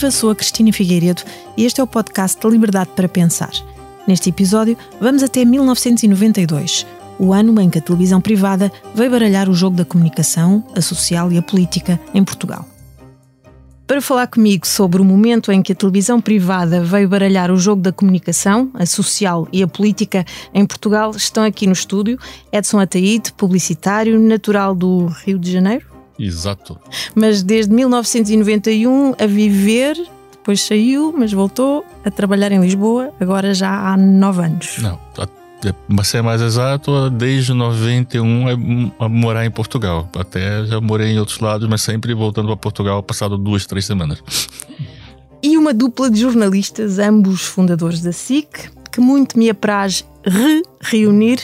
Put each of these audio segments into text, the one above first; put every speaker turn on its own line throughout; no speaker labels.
Viva, sou a Cristina Figueiredo e este é o podcast da Liberdade para Pensar. Neste episódio, vamos até 1992, o ano em que a televisão privada veio baralhar o jogo da comunicação, a social e a política em Portugal. Para falar comigo sobre o momento em que a televisão privada veio baralhar o jogo da comunicação, a social e a política em Portugal, estão aqui no estúdio Edson Ataíde, publicitário, natural do Rio de Janeiro.
Exato.
Mas desde 1991 a viver, depois saiu, mas voltou a trabalhar em Lisboa, agora já há nove anos.
Não, para ser mais exato, desde 91 a, a morar em Portugal. Até já morei em outros lados, mas sempre voltando para Portugal, passado duas, três semanas.
E uma dupla de jornalistas, ambos fundadores da SIC, que muito me apraz re-reunir,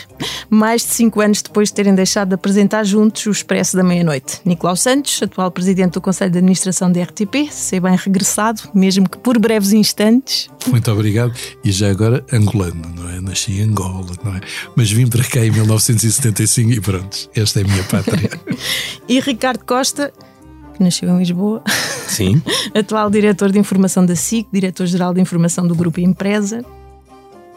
mais de cinco anos depois de terem deixado de apresentar juntos o Expresso da Meia-Noite. Nicolau Santos, atual presidente do Conselho de Administração da RTP, seja bem regressado, mesmo que por breves instantes.
Muito obrigado. E já agora, angolano, não é? Nasci em Angola, não é? Mas vim para cá em 1975 e pronto, esta é a minha pátria.
e Ricardo Costa, que nasceu em Lisboa.
Sim.
Atual diretor de informação da SIC, diretor-geral de informação do Grupo Empresa,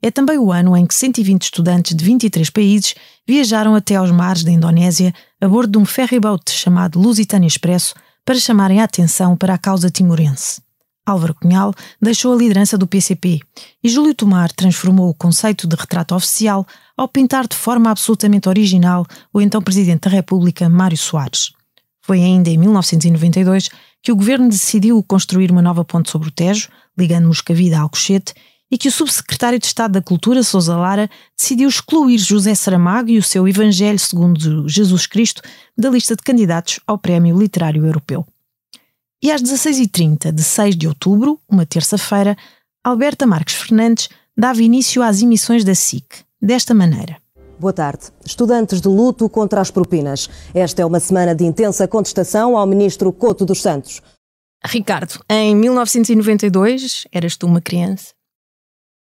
é também o ano em que 120 estudantes de 23 países viajaram até aos mares da Indonésia a bordo de um ferryboat chamado Lusitânia Expresso para chamarem a atenção para a causa timorense. Álvaro Cunhal deixou a liderança do PCP e Júlio Tomar transformou o conceito de retrato oficial ao pintar de forma absolutamente original o então Presidente da República, Mário Soares. Foi ainda em 1992 que o governo decidiu construir uma nova ponte sobre o Tejo, ligando Moscavide a Alcochete, e que o subsecretário de Estado da Cultura, Sousa Lara, decidiu excluir José Saramago e o seu Evangelho segundo Jesus Cristo da lista de candidatos ao Prémio Literário Europeu. E às 16h30 de 6 de outubro, uma terça-feira, Alberta Marques Fernandes dava início às emissões da SIC, desta maneira.
Boa tarde. Estudantes de luto contra as propinas. Esta é uma semana de intensa contestação ao ministro Couto dos Santos.
Ricardo, em 1992, eras tu uma criança,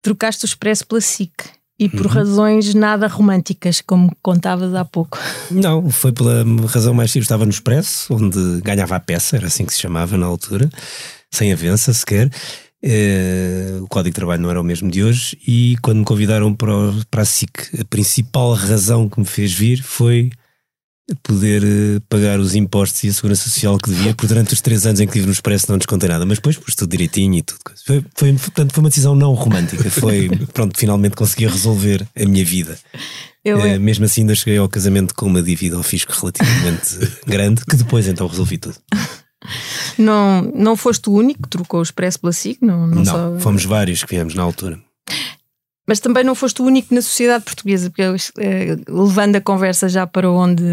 trocaste o Expresso pela SIC e por uhum. razões nada românticas, como contavas há pouco.
Não, foi pela razão mais simples. Estava no Expresso, onde ganhava a peça, era assim que se chamava na altura, sem avença sequer. Uh, o código de trabalho não era o mesmo de hoje. E quando me convidaram para, para a SIC, a principal razão que me fez vir foi poder uh, pagar os impostos e a segurança social que devia, porque durante os três anos em que estive no Expresso não descontei nada, mas depois pus tudo direitinho e tudo. Foi, foi, portanto, foi uma decisão não romântica, foi, pronto, finalmente consegui resolver a minha vida. Eu, uh, mesmo assim ainda cheguei ao casamento com uma dívida ao fisco relativamente grande, que depois então resolvi tudo.
Não, não foste o único que trocou o Expresso pela SIC? Não,
não, não só... fomos vários que viemos na altura.
Mas também não foste o único na sociedade portuguesa, porque eh, levando a conversa já para onde,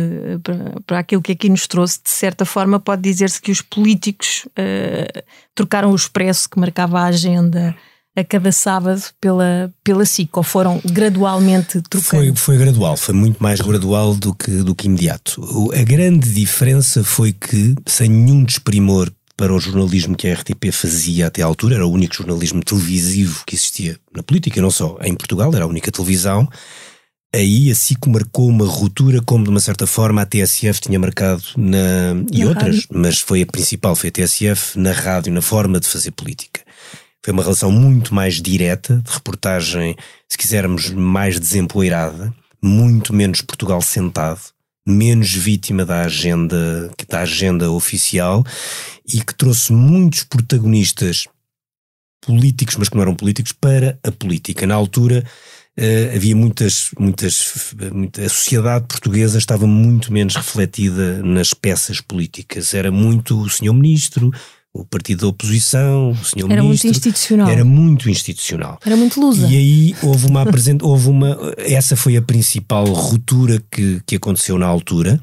para, para, aquilo que aqui nos trouxe, de certa forma pode dizer-se que os políticos uh, trocaram o expresso que marcava a agenda a cada sábado pela, pela SIC, ou foram gradualmente trocando?
Foi, foi gradual, foi muito mais gradual do que, do que imediato. A grande diferença foi que, sem nenhum desprimor para o jornalismo que a RTP fazia até à altura, era o único jornalismo televisivo que existia na política, não só em Portugal, era a única televisão. Aí a SIC marcou uma ruptura, como de uma certa forma a TSF tinha marcado na, e na outras, rádio. mas foi a principal, foi a TSF na rádio, na forma de fazer política. Foi uma relação muito mais direta, de reportagem, se quisermos, mais desempoeirada, muito menos Portugal sentado, menos vítima da agenda, da agenda oficial e que trouxe muitos protagonistas políticos, mas que não eram políticos, para a política. Na altura uh, havia muitas, muitas, muita, a sociedade portuguesa estava muito menos refletida nas peças políticas. Era muito o senhor ministro, o partido da oposição, o senhor
era
ministro.
Era muito institucional.
Era muito institucional.
Era muito lusa.
E aí houve uma apresentação, houve uma, essa foi a principal ruptura que, que aconteceu na altura.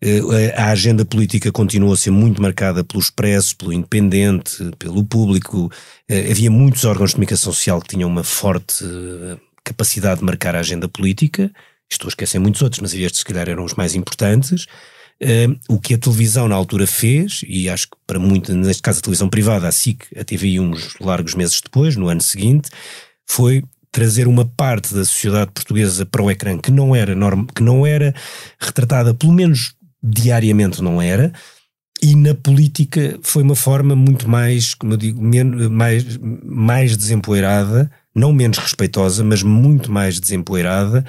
Eh, a agenda política continuou a ser muito marcada pelo expresso, pelo independente, pelo público. Eh, havia muitos órgãos de comunicação social que tinham uma forte eh, capacidade de marcar a agenda política. estou a esquecer muitos outros, mas estes se calhar eram os mais importantes. O que a televisão na altura fez, e acho que para muito, neste caso a televisão privada, a SIC, a TVI uns largos meses depois, no ano seguinte, foi trazer uma parte da sociedade portuguesa para o ecrã que não era norm, que não era retratada, pelo menos diariamente não era, e na política foi uma forma muito mais, como eu digo, mais, mais desempoeirada, não menos respeitosa, mas muito mais desempoeirada,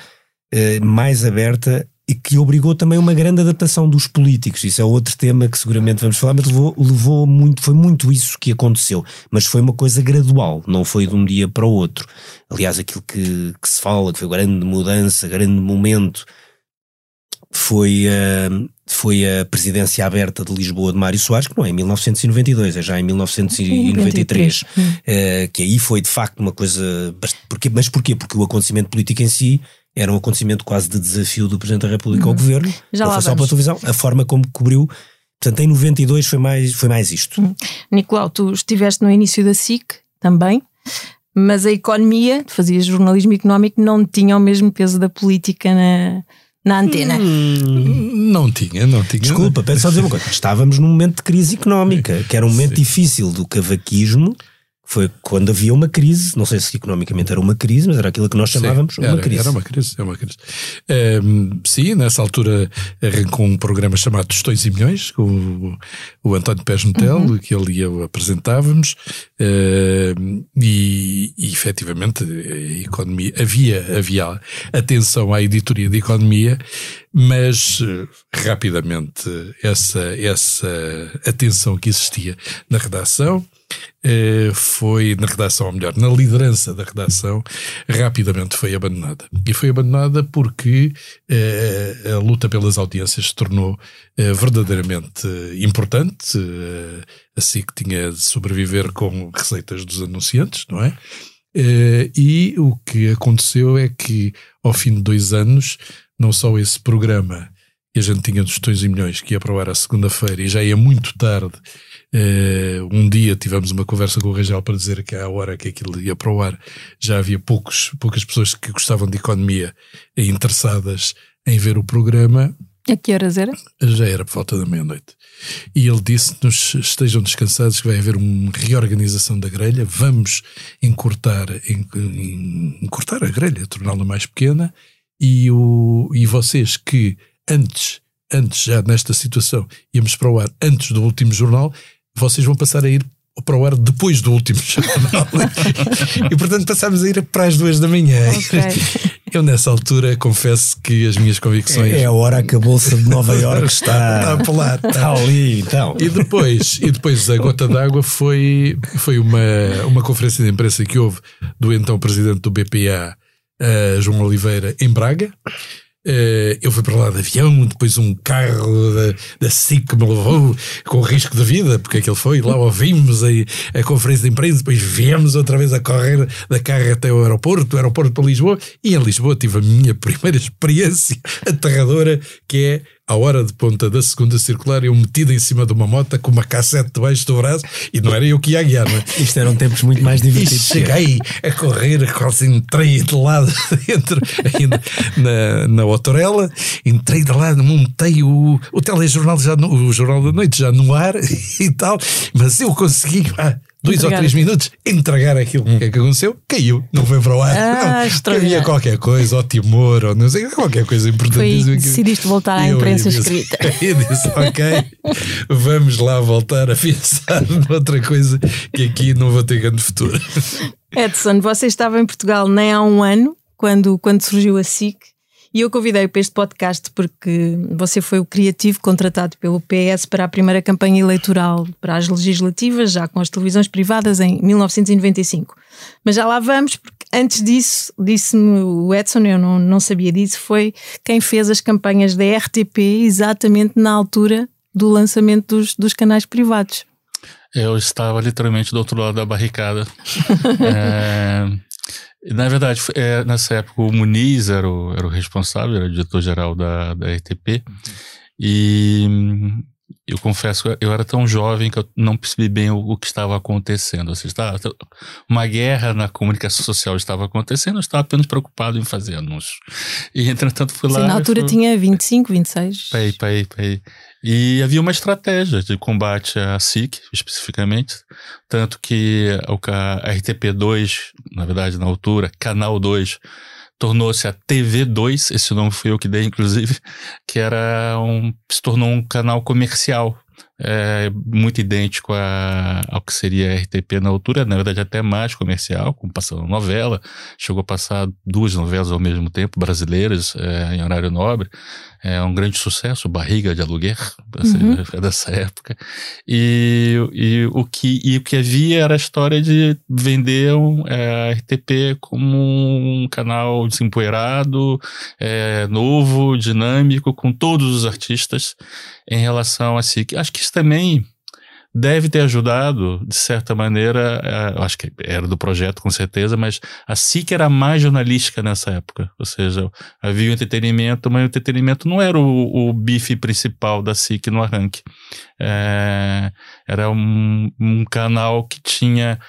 eh, mais aberta e que obrigou também uma grande adaptação dos políticos. Isso é outro tema que seguramente vamos falar, mas levou, levou muito, foi muito isso que aconteceu. Mas foi uma coisa gradual, não foi de um dia para o outro. Aliás, aquilo que, que se fala, que foi grande mudança, grande momento, foi, uh, foi a presidência aberta de Lisboa de Mário Soares, que não é em 1992, é já em 1993. Uh, eh, que aí foi de facto uma coisa. Porque, mas porquê? Porque o acontecimento político em si era um acontecimento quase de desafio do Presidente da República uhum. ao Governo, Já não foi só pela televisão, a forma como cobriu. Portanto, em 92 foi mais, foi mais isto. Uhum.
Nicolau, tu estiveste no início da SIC também, mas a economia, tu fazias jornalismo económico, não tinha o mesmo peso da política na, na antena. Hum,
não tinha, não tinha.
Desculpa, peço só dizer uma coisa. Estávamos num momento de crise económica, que era um momento Sim. difícil do cavaquismo foi quando havia uma crise, não sei se economicamente era uma crise, mas era aquilo que nós chamávamos
sim, era,
uma crise.
Era uma crise, é uma crise. Um, sim, nessa altura arrancou um programa chamado Tostões e Milhões, com o, o António Pés Metel, uhum. que ele e eu apresentávamos, uh, e, e efetivamente a economia, havia, havia atenção à editoria de economia, mas rapidamente essa, essa atenção que existia na redação eh, foi na redação, ou melhor, na liderança da redação, rapidamente foi abandonada. E foi abandonada porque eh, a luta pelas audiências se tornou eh, verdadeiramente importante. assim que tinha de sobreviver com receitas dos anunciantes, não é? e o que aconteceu é que, ao fim de dois anos, não só esse programa que a gente tinha dos tons e milhões que ia para o ar à segunda-feira e já ia muito tarde Uh, um dia tivemos uma conversa com o Rangel para dizer que à hora que aquilo ia para o ar já havia poucos, poucas pessoas que gostavam de economia interessadas em ver o programa.
A que horas era?
Já era por volta da meia-noite. E ele disse-nos: estejam descansados, que vai haver uma reorganização da grelha, vamos encurtar, encurtar a grelha, torná-la mais pequena, e, o, e vocês que antes, antes já nesta situação, íamos para o ar antes do último jornal, vocês vão passar a ir para o ar depois do último jornal. e portanto passámos a ir para as duas da manhã. Okay. Eu nessa altura confesso que as minhas convicções.
É, a hora que a Bolsa de Nova Iorque está, está a pular, está ali então.
E depois, e depois a gota d'água foi, foi uma, uma conferência de imprensa que houve do então presidente do BPA, uh, João Oliveira, em Braga. Uh, eu fui para lá de avião, depois um carro da, da SIC me levou com risco de vida, porque aquele foi, lá ouvimos a, a conferência de imprensa, depois viemos outra vez a correr da carro até o aeroporto, do aeroporto para Lisboa, e em Lisboa tive a minha primeira experiência aterradora, que é à hora de ponta da segunda circular, eu metido em cima de uma moto com uma cassete debaixo do braço e não era eu que ia guiar, não é?
Isto eram tempos muito mais divertidos.
E cheguei a correr, quase entrei de lado dentro, ainda na, na Otorela, entrei de lado, montei o, o telejornal, já no, o Jornal da Noite já no ar e tal, mas eu consegui. Ah, dois entregar. ou três minutos, entregar aquilo. Hum. O que é que aconteceu? Caiu, não foi para o ar. Ah, não, havia qualquer coisa, ou timor, ou não sei, qualquer coisa importante.
Foi, decidiste voltar à imprensa disse, escrita.
Eu disse, ok, vamos lá voltar a pensar noutra coisa que aqui não vou ter grande futuro.
Edson, você estava em Portugal nem há um ano, quando, quando surgiu a SIC. E eu convidei-o para este podcast porque você foi o criativo contratado pelo PS para a primeira campanha eleitoral para as legislativas, já com as televisões privadas em 1995. Mas já lá vamos, porque antes disso, disse-me o Edson, eu não, não sabia disso, foi quem fez as campanhas da RTP exatamente na altura do lançamento dos, dos canais privados.
Eu estava literalmente do outro lado da barricada. é, na verdade, é, nessa época o Muniz era o, era o responsável, era o diretor-geral da, da RTP. E Eu confesso eu era tão jovem que eu não percebi bem o, o que estava acontecendo. Assim, estava, uma guerra na comunicação social estava acontecendo, eu estava apenas preocupado em fazer anúncios. E, entretanto, fui lá.
Sim, na altura
fui...
tinha 25, 26.
Pai, pai, pai. E havia uma estratégia de combate à SIC, especificamente, tanto que a RTP2, na verdade, na altura, Canal 2, tornou-se a TV2, esse nome foi eu que dei, inclusive, que era um, se tornou um canal comercial é, muito idêntico a, ao que seria a RTP na altura, na verdade até mais comercial, como passando novela, chegou a passar duas novelas ao mesmo tempo, brasileiras, é, em horário nobre, é um grande sucesso, Barriga de Aluguer, uhum. é dessa época, e, e, o que, e o que havia era a história de vender um, é, a RTP como um canal desempoeirado, é, novo, dinâmico, com todos os artistas em relação a si. Acho que também deve ter ajudado, de certa maneira, é, acho que era do projeto com certeza, mas a SIC era mais jornalística nessa época. Ou seja, havia o entretenimento, mas o entretenimento não era o, o bife principal da SIC no arranque. É, era um, um canal que tinha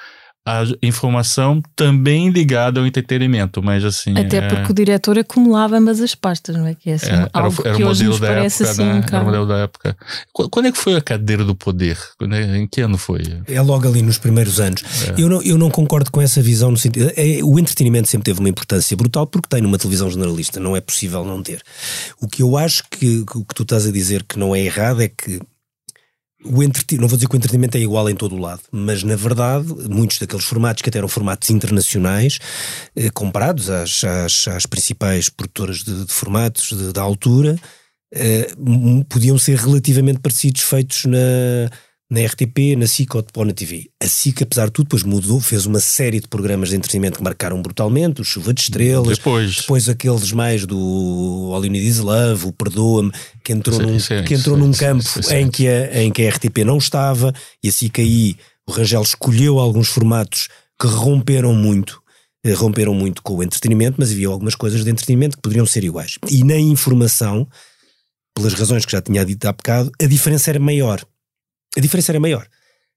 a informação também ligada ao entretenimento, mas assim...
Até
é...
porque o diretor acumulava ambas as pastas, não é? Que é assim, é, algo era, era que o hoje nos parece
época,
assim
né? Era o modelo da época. Quando é que foi a cadeira do poder? É, em que ano foi?
É logo ali nos primeiros anos. É. Eu, não, eu não concordo com essa visão no sentido... É, o entretenimento sempre teve uma importância brutal porque tem numa televisão generalista, não é possível não ter. O que eu acho que o que tu estás a dizer que não é errado é que o entretenimento, não vou dizer que o entretenimento é igual em todo o lado, mas na verdade, muitos daqueles formatos que até eram formatos internacionais, eh, comparados às, às, às, principais produtoras de, de formatos da altura, eh, podiam ser relativamente parecidos feitos na, na RTP, na SIC ou na TV. A SIC, apesar de tudo, depois mudou, fez uma série de programas de entretenimento que marcaram brutalmente, o Chuva de Estrelas,
depois,
depois aqueles mais do All You Need Is Love, o Perdoa-me, que entrou sim, num, sim, que entrou sim, num campo Em, que a, em que a RTP não estava, e a SIC aí, o Rangel escolheu alguns formatos que romperam muito, eh, romperam muito com o entretenimento, mas havia algumas coisas de entretenimento que poderiam ser iguais. E na informação, pelas razões que já tinha dito há bocado, a diferença era maior a diferença era maior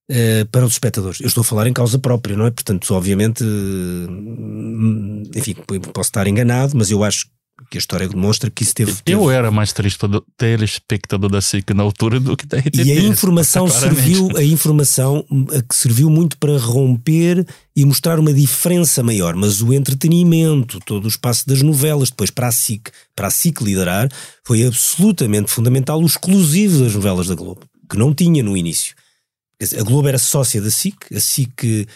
uh, para os espectadores. Eu estou a falar em causa própria, não é? Portanto, obviamente, uh, enfim, posso estar enganado, mas eu acho que a história demonstra que isso teve.
Eu teve... era mais telespectador da SIC na altura do que da RTP.
E a informação serviu, a informação que serviu muito para romper e mostrar uma diferença maior, mas o entretenimento, todo o espaço das novelas, depois para a SIC, para a SIC liderar, foi absolutamente fundamental, o exclusivo das novelas da Globo que não tinha no início. A Globo era sócia da SIC, a SIC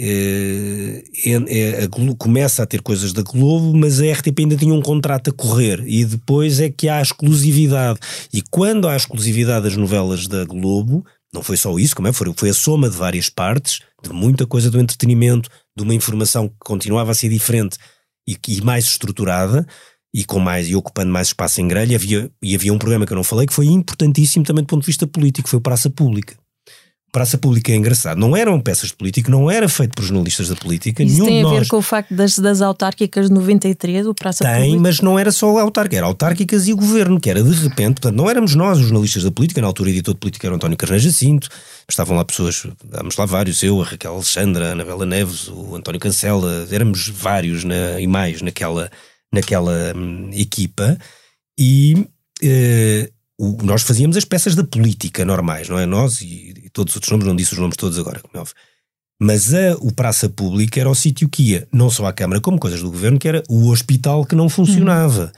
é, é, a Globo, começa a ter coisas da Globo, mas a RTP ainda tinha um contrato a correr e depois é que há exclusividade. E quando há exclusividade das novelas da Globo, não foi só isso, como é, foi, foi a soma de várias partes, de muita coisa do entretenimento, de uma informação que continuava a ser diferente e, e mais estruturada, e com mais e ocupando mais espaço em grelha, havia, e havia um programa que eu não falei que foi importantíssimo também do ponto de vista político, foi o Praça Pública. Praça Pública é engraçado. Não eram peças de político, não era feito por jornalistas da política.
Isso tem
a
ver com o facto das, das autárquicas de 93, o Praça
tem,
Pública?
Tem, mas não era só autárquica, era autárquicas e o governo, que era de repente, portanto, não éramos nós os jornalistas da política, na altura o editor de política era o António Carneiro Jacinto, estavam lá pessoas, vamos lá vários, eu, a Raquel Alexandra, a Anabela Neves, o António Cancela, éramos vários na, e mais naquela naquela hum, equipa e eh, o, nós fazíamos as peças da política normais, não é? Nós e, e, todos os outros nomes, não disse os nomes todos agora, como é óbvio. Mas a, o Praça Pública era o sítio que ia, não só à Câmara, como coisas do governo, que era o hospital que não funcionava.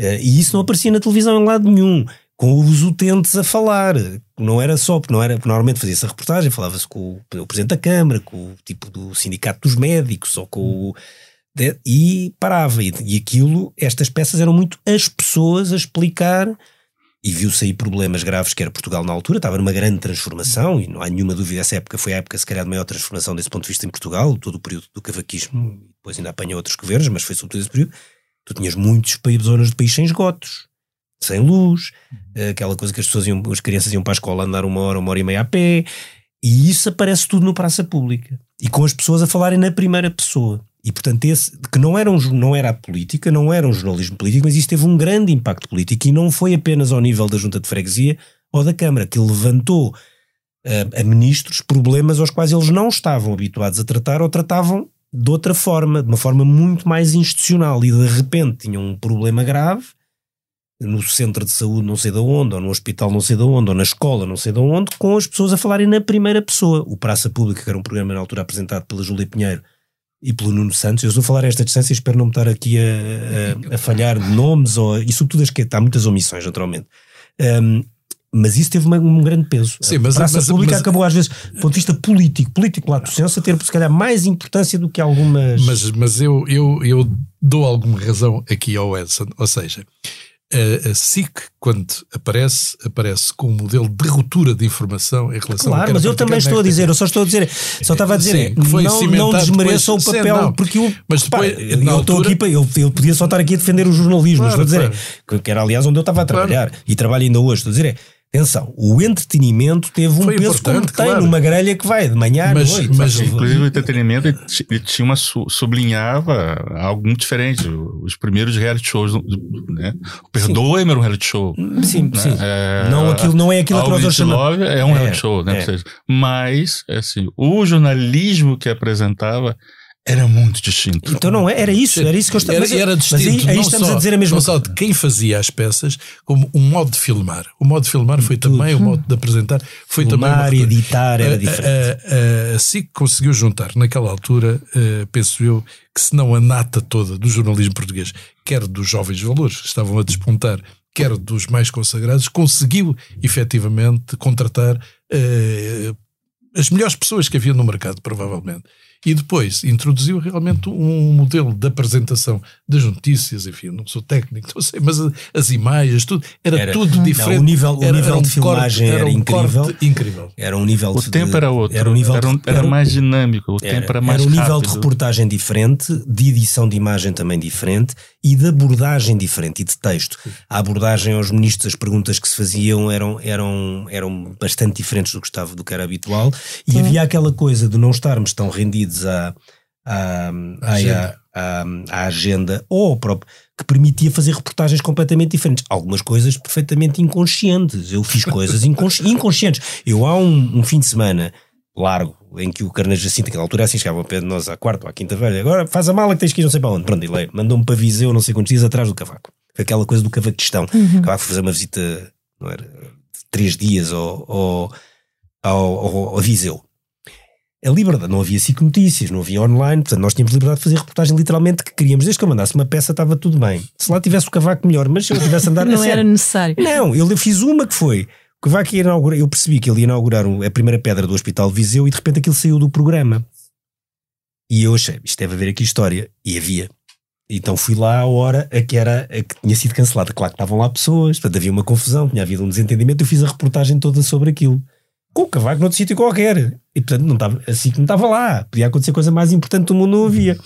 Uhum. e isso não aparecia na televisão em lado nenhum, com os utentes a falar. Não era só, porque não era, porque normalmente fazia-se a reportagem, falava-se com o, o Presidente da Câmara, com o tipo do Sindicato dos Médicos, ou com o e parava. E, e aquilo, estas peças eram muito as pessoas a explicar e viu-se aí problemas graves que era Portugal na altura, estava numa grande transformação e não há nenhuma dúvida, essa época foi a época se calhar de maior transformação desse ponto de vista em Portugal, todo o período do cavaquismo, depois ainda apanha outros governos, mas foi sobretudo esse período, tu tinhas muitos zonas do país sem esgotos, sem luz, aquela coisa que as pessoas iam, as crianças iam para a escola andar uma hora, uma hora e meia a pé, e isso aparece tudo no praça pública, e com as pessoas a falarem na primeira pessoa. E, portanto, esse, que não era, um, não era a política, não era um jornalismo político, mas isso teve um grande impacto político e não foi apenas ao nível da junta de freguesia ou da Câmara, que levantou a, a ministros problemas aos quais eles não estavam habituados a tratar ou tratavam de outra forma, de uma forma muito mais institucional e de repente tinham um problema grave no centro de saúde não sei de onde, ou no hospital não sei de onde, ou na escola não sei de onde, com as pessoas a falarem na primeira pessoa. O Praça Pública, que era um programa na altura apresentado pela Júlia Pinheiro e pelo Nuno Santos, eu estou a falar a esta distância e espero não me estar aqui a, a, a falhar de nomes, ou, e sobretudo as que há muitas omissões, naturalmente. Um, mas isso teve uma, um grande peso.
Sim, mas,
a praça
mas,
pública
mas,
acabou, às vezes, do ponto de vista político, político lá do senso, a ter, se calhar, mais importância do que algumas.
Mas, mas eu, eu, eu dou alguma razão aqui ao Edson. Ou seja, a, a SIC, quando aparece, aparece com um modelo de ruptura de informação em relação
Claro, mas eu também estou a dizer, eu só estou a dizer, só estava a dizer,
Sim, foi
não, não desmereçam o papel,
sim, não.
porque eu,
Mas depois,
pá, eu estou
altura-
aqui para, eu, eu podia só estar aqui a defender o jornalismo,
Claro,
estou a dizer, que- que era aliás onde eu estava a trabalhar e trabalho ainda hoje, estou a dizer, é, atenção, o entretenimento teve um
Foi
peso como tem
claro.
numa grelha que vai de manhã à
Mas-
noite.
mas-.
Inclusive o entretenimento ele ti- ele tinha uma su- sublinhava algo muito diferente. Os primeiros reality shows, né? Perdoe-me era um reality show.
Sim,
né?
sim.
É,
Não, aquilo, não é aquilo que nós
This
hoje chamamos.
Love é um
É,
reality show, né?
é.
Mas, assim, o jornalismo que apresentava era muito distinto.
Então não é, era isso, era isso que eu estava
Era,
mas-
era
mas
distinto,
aí, aí
não
estamos
só,
a dizer a mesma
não só
coisa.
de quem fazia as peças, como um modo de filmar. O modo de filmar foi também, o modo de apresentar foi também.
Filmar e
coisa.
editar era
A-
diferente.
A, a, a SIC conseguiu juntar naquela altura, eh, penso eu, que se não a nata toda do jornalismo português, quer dos jovens valores que estavam a despontar, quer dos mais consagrados, conseguiu efetivamente contratar eh, as melhores pessoas que havia no mercado, provavelmente. E depois introduziu realmente um modelo de apresentação das notícias, enfim, não sou técnico, não sei, mas as imagens, tudo, era,
Era-
tudo
Não,
diferente.
o nível- o
Era-
nível
era um
de filmagem
corte,
era
um
incrível.
corte incrível.
Era um nível
O
de-
tempo era outro.
Era um nível
era, um-
de-
era
era
mais dinâmico. O tempo era mais
um nível de
rápido.
reportagem diferente, de edição de imagem também diferente e de abordagem diferente e de texto. A abordagem aos ministros, as perguntas que se faziam eram, eram, eram bastante diferentes do que, estava, do que era habitual e havia aquela coisa de não estarmos tão rendidos à, à, à,
Agenda.
à, à agenda ou ao próprio que permitia fazer reportagens completamente diferentes. Algumas coisas perfeitamente inconscientes. Eu fiz coisas inconsci- inconscientes. Eu há um, um fim de semana largo, em que o Carneiro Jacinto, naquela altura, assim, chegava ao pé de nós à quarta ou à quinta-feira, agora faz a mala que tens que ir não sei para onde. Pronto, ele mandou-me para Viseu não sei quantos dias atrás do cavaco. Foi aquela coisa do cavaquistão. O cavaco foi fazer uma visita, não era, de três dias ao, ao, ao, ao- a Viseu. A liberdade, não havia SIC notícias, não havia online, portanto nós tínhamos liberdade de fazer reportagem literalmente que queríamos. Desde que eu mandasse uma peça estava tudo bem. Se lá tivesse o cavaco melhor, mas se eu tivesse andado
Não era necessário.
não, eu fiz uma que foi. O Cavaco ia inaugurar, eu percebi que ele ia inaugurar a primeira pedra do Hospital de Viseu e de repente aquilo saiu do programa. E eu achei, isto deve haver aqui história. E havia. Então fui lá à hora a que, era, a que tinha sido cancelada. Claro que estavam lá pessoas, portanto havia uma confusão, tinha havido um desentendimento. Eu fiz a reportagem toda sobre aquilo. Com o Cavaco noutro sítio qualquer. E portanto não estava, assim que não estava lá. Podia acontecer coisa mais importante do mundo, não havia.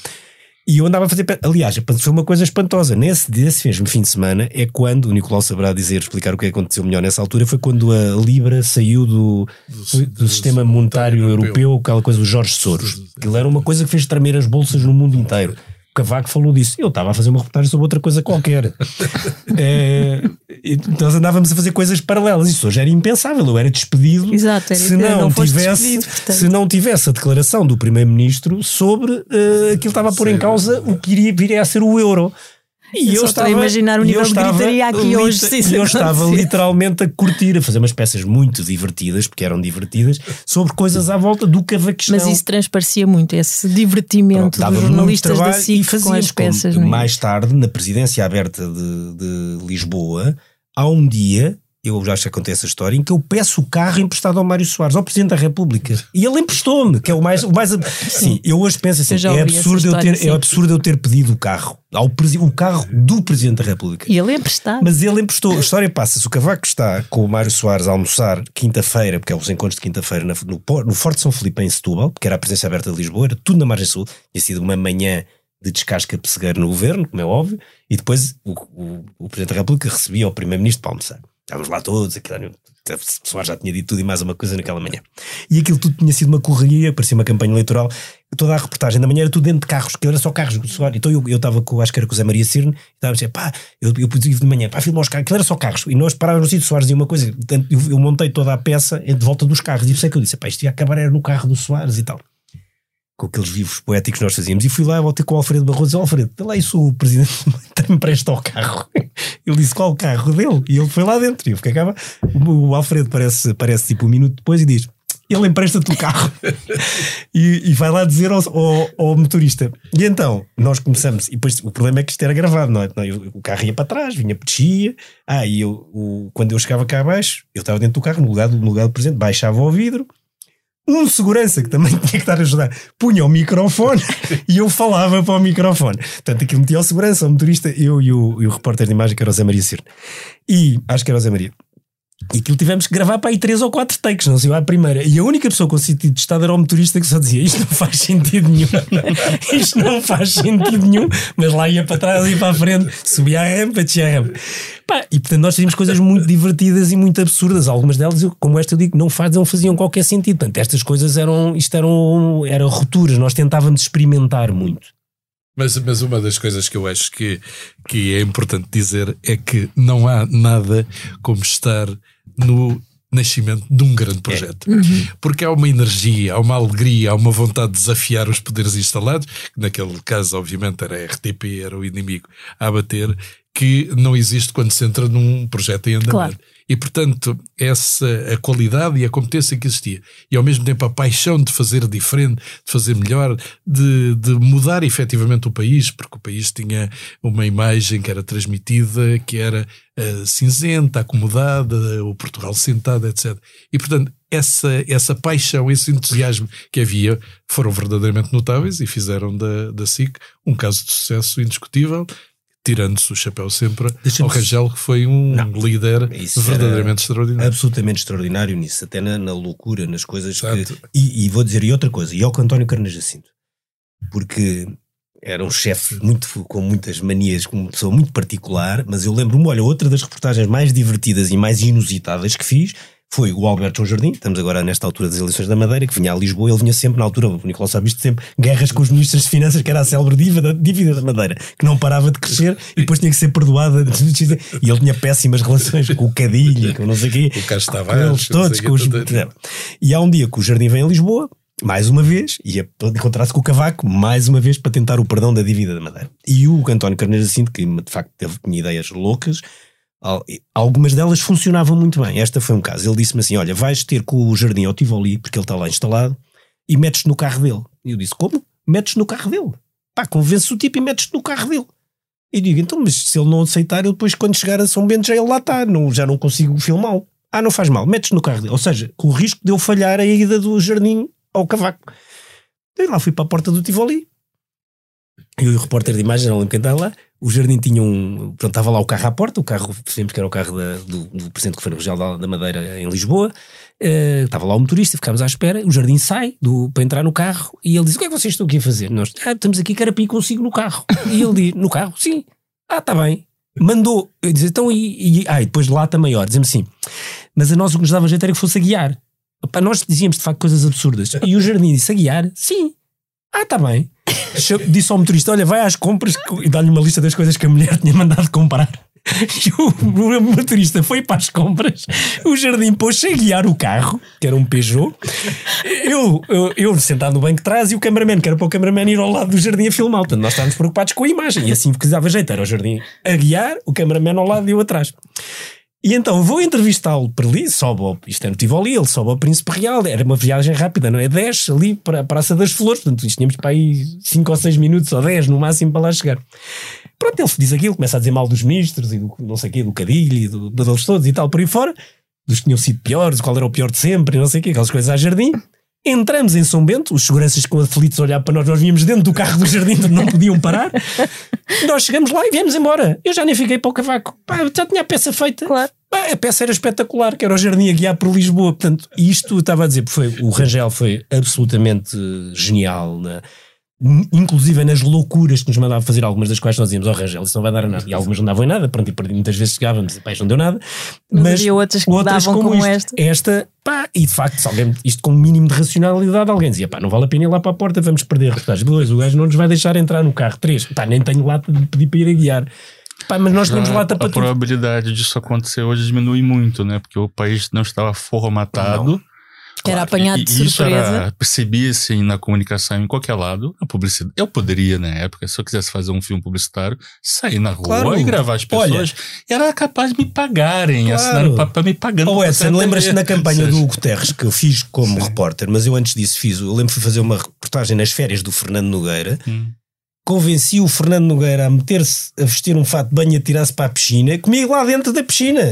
E eu andava a fazer. Aliás, foi uma coisa espantosa. Nesse, nesse mesmo fim de semana é quando o Nicolau saberá dizer, explicar o que aconteceu melhor nessa altura. Foi quando a Libra saiu do, do, do sistema monetário europeu, aquela coisa do Jorge Soros. Aquilo era uma coisa que fez tremer as bolsas no mundo inteiro. O Cavaco falou disso. Eu estava a fazer uma reportagem sobre outra coisa qualquer. É, e nós andávamos a fazer coisas paralelas. Isso hoje era impensável. Eu era despedido
Exato, era-
se não,
não
tivesse,
despedido,
se não tivesse a declaração do Primeiro-Ministro sobre eh, aquilo que estava a pôr em causa o que iria, viria a ser o euro. E
Eu só estou a imaginar o nível
eu
de
estava
gritaria aqui hoje,
e eu estava literalmente a curtir, a fazer umas peças muito divertidas, porque eram divertidas, sobre coisas à volta do cavaquistão.
Mas isso transparecia muito, esse divertimento
Pronto,
dos jornalistas da
e
SIC com as peças.
como
é?
Mais tarde, na presidência aberta de, de Lisboa, há um dia, eu já acho que acontece a história, em que eu peço o carro emprestado ao Mário Soares, ao Presidente da República. E ele emprestou-me, que é o mais. O mais sim, eu hoje penso assim: é
essa
absurdo, eu ter, é absurdo eu ter pedido o carro, ao o carro do Presidente da República.
E ele emprestado.
Mas ele emprestou. A história passa-se. O Cavaco está com o Mário Soares a almoçar quinta-feira, porque é os encontros de quinta-feira no, no Forte São Filipe em Setúbal, porque era a presença aberta de Lisboa, era tudo na margem sul. Tinha sido uma manhã de descasca pessegueiro no governo, como é óbvio, e depois o, o- o Presidente da República recebia o Primeiro-Ministro para almoçar. Estávamos lá todos, aquilo era Soares já tinha dito tudo e mais uma coisa naquela manhã. E aquilo tudo tinha sido uma correria, parecia uma campanha eleitoral. Toda a reportagem da manhã era tudo dentro de carros, que era só carros Soares. Então eu estava com, acho que era com o Zé Maria Cirne, e estava a dizer, pá, eu, eu pus de manhã, pá, filma os carros, aquilo era só carros. E nós parávamos no sítio, Soares dizia uma coisa, eu, eu, montei toda a peça de volta dos carros. E isso é que eu disse, pá, isto ia acabar era no carro do Soares e tal com aqueles vivos poéticos que nós fazíamos. E fui lá, voltei com o Alfredo Barroso Alfredo, lá isso o presidente me empresta o carro. Ele disse qual o carro dele? E ele foi lá dentro. E eu fiquei cá. O Alfredo parece, parece tipo um minuto depois e diz: ele empresta-te o carro e, e, vai lá dizer ao, ao, ao, motorista. E então, nós começamos, e depois o problema é que isto era gravado, não é? Eu, o carro ia para trás, vinha, descia. Ah, e eu, o, quando eu chegava cá abaixo, eu estava dentro do carro, no lugar, no lugar do presente, baixava o vidro, um segurança que também tinha que estar a ajudar punha o microfone e eu falava para o microfone. Portanto, aquilo metia o segurança, o motorista, eu e o, e o repórter de imagem, que era o Zé Maria Cirne. E acho que era o Zé Maria. E aquilo tivemos que gravar para aí três ou quatro takes, não sei, a primeira. E a única pessoa com sentido de estado era o motorista que só dizia: Isto não faz sentido nenhum, isto não faz sentido nenhum. Mas lá ia para trás, ia para a frente, subia a rampa, descia a rampa. Pá, e portanto nós fizemos coisas muito divertidas e muito absurdas. Algumas delas, como esta eu digo, não, faz, não faziam qualquer sentido. Portanto, estas coisas eram, isto eram, eram rupturas, nós tentávamos experimentar muito.
Mas, mas uma das coisas que eu acho que, que é importante dizer é que não há nada como estar no nascimento de um grande projeto. É. Uhum. Porque há uma energia, há uma alegria, há uma vontade de desafiar os poderes instalados, que naquele caso, obviamente, era a RTP, era o inimigo a bater, que não existe quando se entra num projeto em andamento. Claro. E, portanto, essa a qualidade e a competência que existia, e ao mesmo tempo a paixão de fazer diferente, de fazer melhor, de, de mudar efetivamente o país, porque o país tinha uma imagem que era transmitida, que era uh, cinzenta, acomodada, o Portugal sentado, etc. E, portanto, essa, essa paixão, esse entusiasmo que havia foram verdadeiramente notáveis e fizeram da, da SIC um caso de sucesso indiscutível tirando-se o chapéu sempre ao Rangel, que foi um não, líder verdadeiramente extraordinário.
Absolutamente extraordinário nisso, até na, na loucura, nas coisas Exato. que. E, e, vou dizer, e outra coisa, e ao António Carnes Jacinto, porque era um chefe muito, com muitas manias, com uma pessoa muito particular, mas eu lembro-me, olha, outra das reportagens mais divertidas e mais inusitadas que fiz foi o Alberto João Jardim, estamos agora nesta altura das eleições da Madeira, que vinha a Lisboa, ele vinha sempre na altura, o Nicolau sabe isto sempre, guerras com os ministros de Finanças, que era a célebre dívida, dívida da Madeira, que não parava de crescer e depois tinha que ser perdoada. E ele tinha péssimas relações com o Cadilho, com não sei o quê.
O Carlos Tavares.
Todos, com os... E há um dia que o Jardim vem a Lisboa, mais uma vez, ia encontrar-se com o Cavaco, mais uma vez, para tentar o perdão da dívida da Madeira. E o António Carneiro Jacinto, que de facto teve, tinha ideias loucas, Algumas delas funcionavam muito bem. Esta foi um caso. Ele disse-me assim: Olha, vais ter com o jardim ao Tivoli, porque ele está lá instalado, e metes-te no carro dele. E eu disse: Como? Metes no carro dele. Pá, convence o tipo e metes-te no carro dele. E digo: Então, mas se ele não aceitar, eu depois, quando chegar a São Bento, já ele lá está, não, já não consigo filmá-lo. Ah, não faz mal, metes no carro dele. Ou seja, com o risco de eu falhar a ida do jardim ao cavaco. E lá fui para a porta do Tivoli. E o repórter de imagem, não lembro quem está lá, o jardim tinha um. Pronto, estava lá o carro à porta, o carro, percebemos que era o carro da, do, do presidente do Governo Regional da, da Madeira em Lisboa. Uh, estava lá o motorista, ficámos à espera. O jardim sai do, para entrar no carro e ele diz: O que é que vocês estão aqui a fazer? Nós ah, estamos aqui, quero consigo no carro. E ele diz: No carro? Sim. Ah, está bem. Mandou. Eu disse: Então, e. e ah, e depois de lá está maior. Dizemos assim: Mas a nós o que nos dava jeito era que fosse a guiar. Opa, nós dizíamos de facto coisas absurdas. E o jardim disse: A guiar? Sim. Ah, está bem. Disse ao motorista: Olha, vai às compras e dá-lhe uma lista das coisas que a mulher tinha mandado comprar. E o motorista foi para as compras, o jardim pôs-se a guiar o carro, que era um Peugeot. Eu, eu, eu sentado no banco de trás e o cameraman, que era para o cameraman ir ao lado do jardim a filmar. Portanto, nós estávamos preocupados com a imagem e assim que dava jeito. Era o jardim a guiar, o cameraman ao lado e eu atrás. E então vou entrevistá-lo para ali, sobe ao, isto é no Tivoli, ele sobe ao Príncipe Real, era uma viagem rápida, não é? 10 ali para a Praça das Flores, portanto isto tínhamos para aí 5 ou 6 minutos ou 10 no máximo para lá chegar. Pronto, ele diz aquilo, começa a dizer mal dos ministros e do não sei o quê, do Cadilho e do, deles todos e tal, por aí fora, dos que tinham sido piores, qual era o pior de sempre e não sei o quê, aquelas coisas a jardim. Entramos em São Bento, os seguranças com aflitos a olhar para nós, nós vínhamos dentro do carro do jardim, não podiam parar. nós chegamos lá e viemos embora. Eu já nem fiquei para o cavaco. Pá, já tinha a peça feita.
Claro.
Pá, a peça era espetacular, que era o jardim a guiar por Lisboa. Portanto, isto estava a dizer, foi, o Rangel foi absolutamente genial na, inclusive nas loucuras que nos mandava fazer, algumas das quais nós dizíamos, oh Rangel, isso não vai dar a nada. E algumas não davam em nada, pronto, e muitas vezes chegávamos e pá, isto não deu nada.
Mas, mas havia outras que outras davam como, como esta.
Esta, pá, e de facto, se alguém, isto com um mínimo de racionalidade, alguém dizia, pá, não vale a pena ir lá para a porta, vamos perder reportagens. Dois, o gajo não nos vai deixar entrar no carro. Três, pá, nem tenho lata de pedir para ir a guiar. Pá, mas nós temos lata para
A probabilidade disso acontecer hoje diminui muito, né? Porque o país não estava formatado. Não
Claro. Era apanhado de
isso
surpresa.
percebia-se na comunicação em qualquer lado, a publicidade. Eu poderia, na época, se eu quisesse fazer um filme publicitário, sair na rua claro. e gravar as pessoas. Olha, era capaz de me pagarem, claro. assinar para me pagando.
Oh, Edson, lembras-te na campanha do Hugo Terres que eu fiz como Sim. repórter, mas eu antes disso fiz, eu lembro de fazer uma reportagem nas férias do Fernando Nogueira. Hum convenci o Fernando Nogueira a meter-se a vestir um fato de banho e a tirar-se para a piscina, comigo lá dentro da piscina.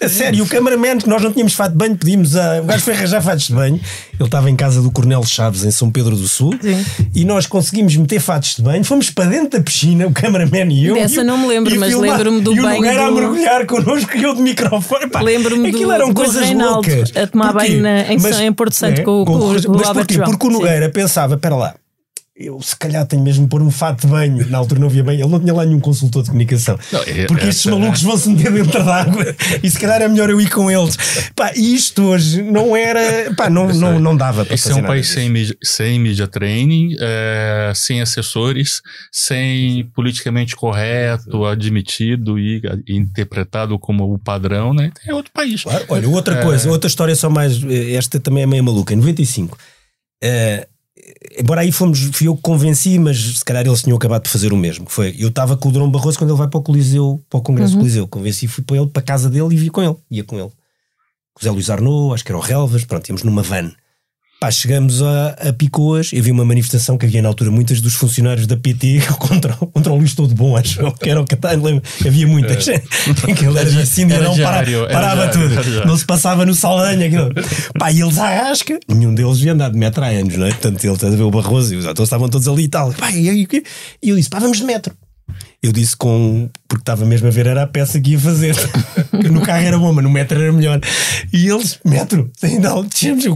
A sério, o cameraman, que nós não tínhamos fato de banho, pedimos a. O gajo foi arranjar fatos de banho. Ele estava em casa do Coronel Chaves, em São Pedro do Sul, Sim. e nós conseguimos meter fatos de banho. Fomos para dentro da piscina, o cameraman e eu.
Dessa não me lembro, mas lembro-me do
e
banho.
E o Nogueira do... a mergulhar connosco e eu de microfone.
Lembro-me do, eram coisas Reinaldo loucas. a tomar banho na, em, mas, em Porto Santo é, com, com, com, o Mas porquê?
Porque o Nogueira Sim. pensava, espera lá, eu se calhar tenho mesmo de pôr um fato de banho. Na altura não havia bem, ele não tinha lá nenhum consultor de comunicação. Não, é, porque estes é, malucos vão se meter dentro da água e se calhar é melhor eu ir com eles. Pá, isto hoje não era. Pá, não, não, não dava para
Esse é um país sem mídia, sem media training, é, sem assessores, sem politicamente correto, admitido e, interpretado como o padrão, né? É outro país.
Claro, olha, outra é. coisa, outra história só mais. Esta também é meio maluca. Em 95. Embora aí fomos, fui eu que convenci, mas se calhar eles tinham acabado de fazer o mesmo. Foi, eu estava com o Durão Barroso quando ele vai para o Coliseu, para o Congresso uhum. Coliseu. Convenci, fui para ele, para a casa dele e vi com ele. Ia com ele. O Zé Luís Arnaud, acho que era o Relvas, pronto, íamos numa van. Pá, chegamos a, a Picoas e vi uma manifestação que havia na altura muitas dos funcionários da PT contra, contra o Luís Todo Bom, acho que era o que lembro, havia muitas. É. Aquilo era assim, era não diário, parava, parava tudo, não se passava no Saldanha. Aquilo. Pá, e eles à rasca, nenhum deles via andar de metro há anos, não é? Portanto, ele estava a ver o Barroso e os atores estavam todos ali e tal. Pá, e, e, e eu disse, pá, vamos de metro. Eu disse com. Porque estava mesmo a ver, era a peça que ia fazer. no carro era bom, mas no metro era melhor. E eles, metro, não,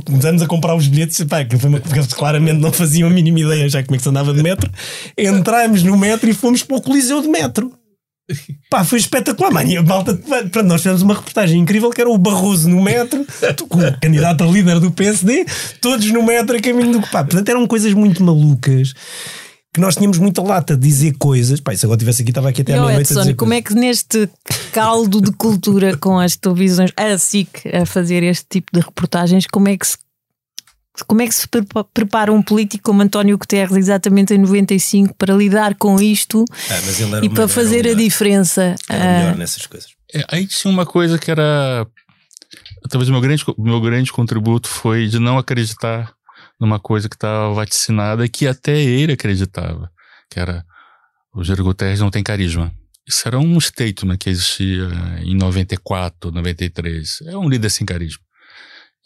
começamos a comprar os bilhetes, pá, que foi uma claramente não faziam a mínima ideia já como é que se andava de metro. Entramos no metro e fomos para o Coliseu de Metro. Pá, foi espetacular, mano. malta, pronto, nós fizemos uma reportagem incrível que era o Barroso no metro, com o candidato a líder do PSD, todos no metro a caminho do. Pá, portanto, eram coisas muito malucas que nós tínhamos muita lata de dizer coisas. Pá, se agora estivesse aqui, estava aqui até à meia-noite a dizer
como
coisas.
é que neste caldo de cultura com as televisões, a SIC a fazer este tipo de reportagens, como é que se como é que se prepara um político como António Guterres exatamente em 95 para lidar com isto
ah,
e para fazer a diferença?
Era melhor uh, nessas coisas.
É, aí tinha uma coisa que era talvez o meu grande, meu grande contributo foi de não acreditar numa coisa que estava vaticinada e que até ele acreditava, que era o Jair Guterres não tem carisma. Isso era um statement que existia em 94, 93. É um líder sem carisma.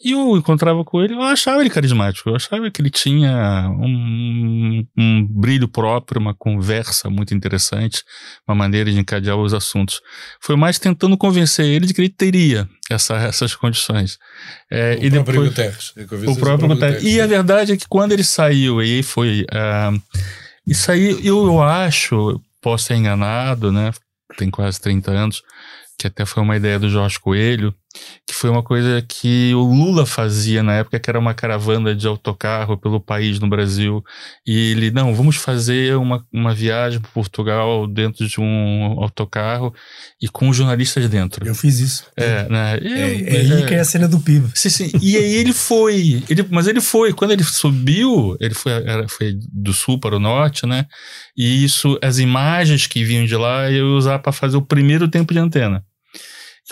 E eu encontrava com ele, eu achava ele carismático, eu achava que ele tinha um, um, brilho próprio, uma conversa muito interessante, uma maneira de encadear os assuntos. Foi mais tentando convencer ele de que ele teria essa, essas condições.
É, o, e próprio depois, Guterres.
O próprio Guterres. E a verdade é que quando ele saiu, e aí foi. Uh, isso aí eu, eu acho, posso ser enganado, né? Tem quase 30 anos, que até foi uma ideia do Jorge Coelho que foi uma coisa que o Lula fazia na época, que era uma caravana de autocarro pelo país no Brasil. E ele, não, vamos fazer uma, uma viagem para Portugal dentro de um autocarro e com jornalistas dentro.
Eu fiz isso.
É, né?
E, é, é, aí que é a cena do PIB.
Sim, sim. E aí ele foi. Ele, mas ele foi. Quando ele subiu, ele foi, era, foi do sul para o norte, né? E isso, as imagens que vinham de lá, eu ia usar para fazer o primeiro tempo de antena.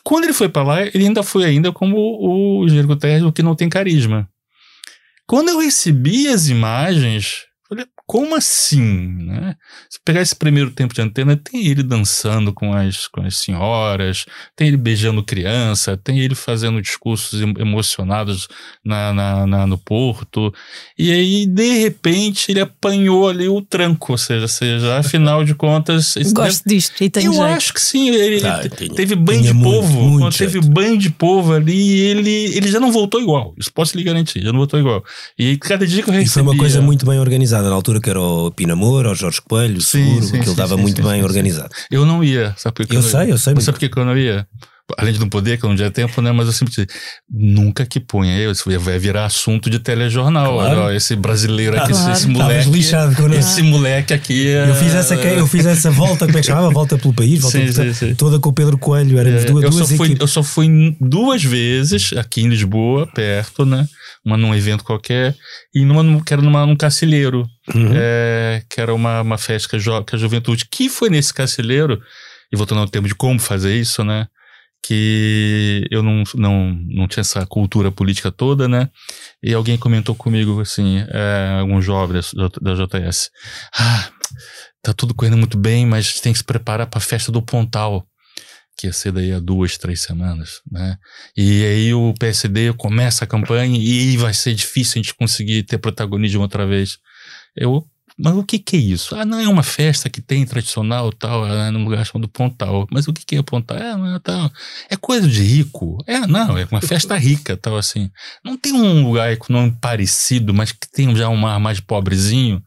Quando ele foi para lá, ele ainda foi ainda como o Jair Guterres, o que não tem carisma. Quando eu recebi as imagens, como assim? Né? Se pegar esse primeiro tempo de antena, tem ele dançando com as, com as senhoras, tem ele beijando criança, tem ele fazendo discursos emocionados na, na, na no porto. E aí, de repente, ele apanhou ali o tranco, ou seja, seja afinal de contas.
Gosto deve... disto, e tem
Eu
jeito.
acho que sim. Ele, tá, teve banho de muito, povo. Muito quando jeito. teve banho de povo ali, ele, ele já não voltou igual. Isso posso lhe garantir, já não voltou igual. E cada dia que eu recebi.
E foi uma coisa muito bem organizada na altura altura, que era o Pinamor, o Jorge Coelho, o
Sim,
Seguro,
sim,
que ele dava muito bem organizado.
Eu não ia, sabe por que
Eu
não
sei, eu sei,
Mas sabe por que eu não ia? Além de não poder, que eu não tinha tempo, né? Mas eu sempre disse, nunca que ponha eu, isso vai virar assunto de telejornal.
Claro.
Olha, esse brasileiro aqui,
Claro.
esse moleque.
lixado quando eu-
Esse moleque aqui. é-
Eu fiz, essa, eu fiz essa volta, como é que chamava? Volta pelo país, volta
Sim,
pelo-
sim, sim.
toda com o Pedro Coelho, éramos
É,
duas,
eu,
duas
só fui, eu só fui duas vezes aqui em Lisboa, perto, né? Uma num evento qualquer, e numa num- que era numa, num cacilheiro,
Uhum.
é, que era uma, uma festa que a, jo- que a juventude, que foi nesse cacilheiro, e voltando ao tema de como fazer isso, né? Que eu não, não, não tinha essa cultura política toda, né? E alguém comentou comigo, assim, é, algum jovem da, da JS, ah, tá tudo correndo muito bem, mas tem que se preparar para a festa do Pontal que ia ser daí a duas, três semanas, né? E aí o PSD começa a campanha e vai ser difícil a gente conseguir ter protagonismo outra vez. Eu, mas o que que é isso? Ah, não, é uma festa que tem tradicional tal, é num lugar chamado Pontal. Mas o que que é Pontal? É, não é tal. É coisa de rico. É, não, é uma festa rica, tal assim. Não tem um lugar nome parecido, mas que tem já um mar mais pobrezinho.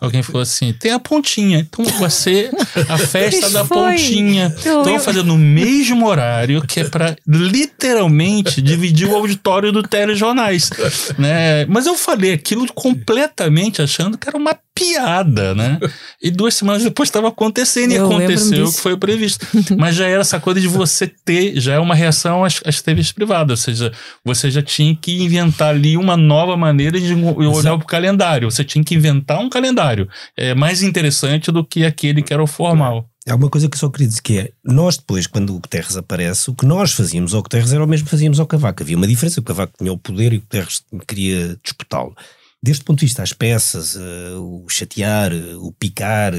Alguém falou assim, tem a pontinha. Então vai ser a festa da
foi.
pontinha. Então
lembro.
fazer no mesmo horário, que é pra literalmente dividir o auditório do telejornais, né? Mas eu falei aquilo completamente achando que era uma piada, né? E duas semanas depois estava acontecendo e
Eu
aconteceu o que foi previsto. Mas já era essa coisa de você ter, já é uma reação às, às TVs privadas, ou seja, você já tinha que inventar ali uma nova maneira de olhar para o calendário. Você tinha que inventar um calendário. É mais interessante do que aquele que era o formal.
Há uma coisa que eu só queria dizer que é, nós depois, quando o Guterres aparece, o que nós fazíamos ao Guterres era o mesmo que fazíamos ao Cavaco. Havia uma diferença, o Cavaco tinha o poder e o Guterres queria disputá-lo. Deste ponto de vista, as peças, eh, o chatear, eh, o picar,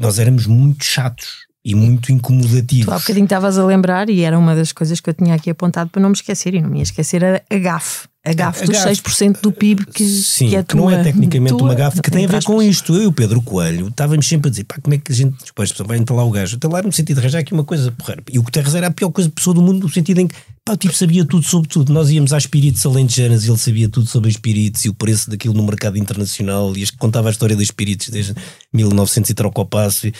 nós éramos muito chatos e muito incomodativos.
Tu há bocadinho estavas a lembrar, e era uma das coisas que eu tinha aqui apontado para não me esquecer, e não me ia esquecer a, a GAF. A GAF
A
dos
gafe.
6% do PIB que,
Sim,
que é
que não é
tua-
tecnicamente
tua-
uma gafe, que tem a ver com isto. Eu e o Pedro Coelho estávamos sempre a dizer, pá, como é que a gente, depois vai entalar o gajo, entalar no sentido de arranjar aqui uma coisa porra. E o Guterres era a pior coisa pessoa do mundo, no sentido em que, pá, o tipo sabia tudo sobre tudo. Nós íamos às espíritos alentejanas e ele sabia tudo sobre espíritos e o preço daquilo no mercado internacional e as que contava a história dos espíritos desde 1900 e troca ao passo. E,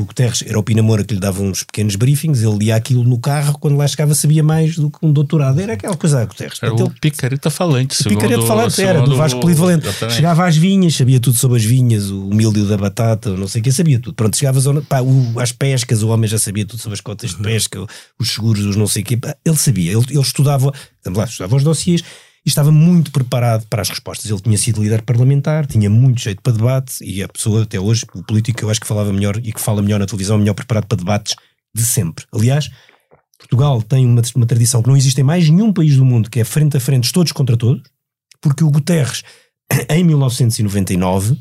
o Guterres era o Pinamora que lhe dava uns pequenos briefings, ele lia aquilo no carro, quando lá chegava sabia mais do que um doutorado. Era aquela coisa a Guterres.
Era
Portanto,
o picareta falante,
o picareta falante era, do Vasco Polivalente. Chegava às vinhas, sabia tudo sobre as vinhas, o milho da batata, não sei o que, sabia tudo. Pronto, chegavas ao- pá, o- às pescas, o homem já sabia tudo sobre as cotas de pesca, os seguros, os não sei o. Pá, Ele sabia, ele, ele estudava, lá, estudava os dossiês e estava muito preparado para as respostas. Ele tinha sido líder parlamentar, tinha muito jeito para debate e a pessoa, até hoje, o político que eu acho que falava melhor e que fala melhor na televisão, melhor preparado para debates de sempre. Aliás, Portugal tem uma, uma tradição que não existe em mais nenhum país do mundo, que é frente a frente, todos contra todos, porque o Guterres, em 1999,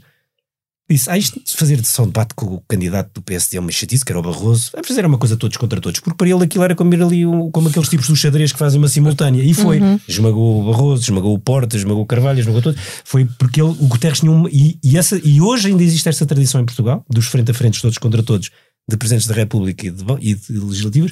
disse: Ah, isto de fazer só debate com o candidato do PSD é uma chatice, que era o Barroso, vamos fazer uma coisa todos contra todos, porque para ele aquilo era como ir ali, como aqueles tipos do xadrez que fazem uma simultânea, e foi. Esmagou o Barroso, esmagou o Porta, esmagou o Carvalho, esmagou todo. Foi porque ele, o Guterres tinha uma. E, e, essa, e hoje ainda existe essa tradição em Portugal, dos frente a frente, todos contra todos, de presidentes da República e de, e de legislativas,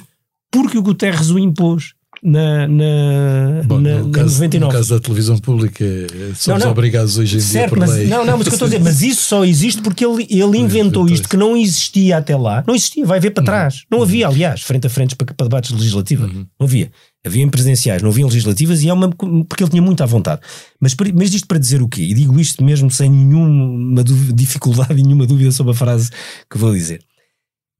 porque o Guterres o impôs na, na,
Bom,
na,
no, caso,
99.
no caso da televisão pública, eh, somos
não.
obrigados hoje em dia
Certo,
por
mas,
lei.
não, não, mas o que eu estou a dizer, mas isso só existe porque ele, ele inventou
inventou
isto que não existia até lá. Não existia, vai ver para trás. Não havia, aliás, frente a frente para, para debates legislativos. Não havia. Havia em presidenciais, não havia em legislativas e é uma, porque ele tinha muita vontade. Mas, mas isto para dizer o quê? E digo isto mesmo sem nenhuma dificuldade e nenhuma dúvida sobre a frase que vou dizer.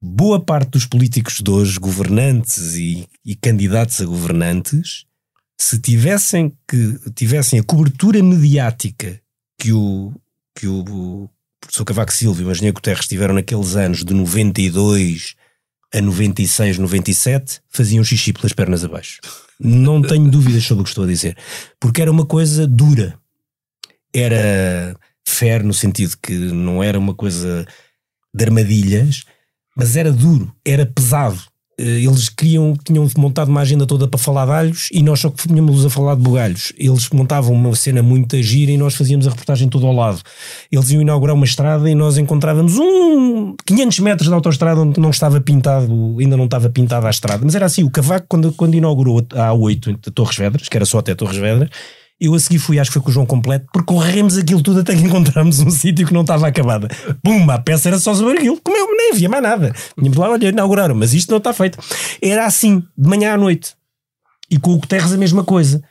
Boa parte dos políticos de hoje, governantes e, e candidatos a governantes, se tivessem que tivessem a cobertura mediática que o que o professor Cavaco Silva e o engenheiro Guterres tiveram naqueles anos de 92 a 96, 97, faziam xixi pelas pernas abaixo. Não tenho dúvidas sobre o que estou a dizer. Porque era uma coisa dura. Era fair no sentido que não era uma coisa de armadilhas, mas era duro, era pesado. Eh, Eles queriam, tinham montado uma agenda toda para falar de alhos e nós só tínhamos a falar de bugalhos. Eles montavam uma cena muito gira e nós fazíamos a reportagem toda ao lado. Eles iam inaugurar uma estrada e nós encontrávamos um 500 metros de autoestrada onde não estava pintado, ainda não estava pintada a estrada. Mas era assim, o Cavaco quando, quando inaugurou a A8 de Torres Vedras, que era só até Torres Vedras, Eu a seguir fui, acho que foi com o João Completo, percorremos aquilo tudo até que encontramos um sítio que não estava acabado. Pum, a peça era só sobre aquilo. Como eu nem havia mais nada. Tínhamos lá, olha, inauguraram, mas isto não está feito. Era assim, de manhã à noite. E com o Guterres a mesma coisa.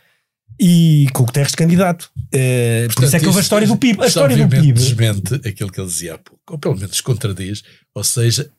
E com o Guterres candidato. Uh, por isso é que houve a história do PIB. A história do PIB.
desmente aquilo que ele dizia há pouco, ou pelo menos contradiz, ou seja,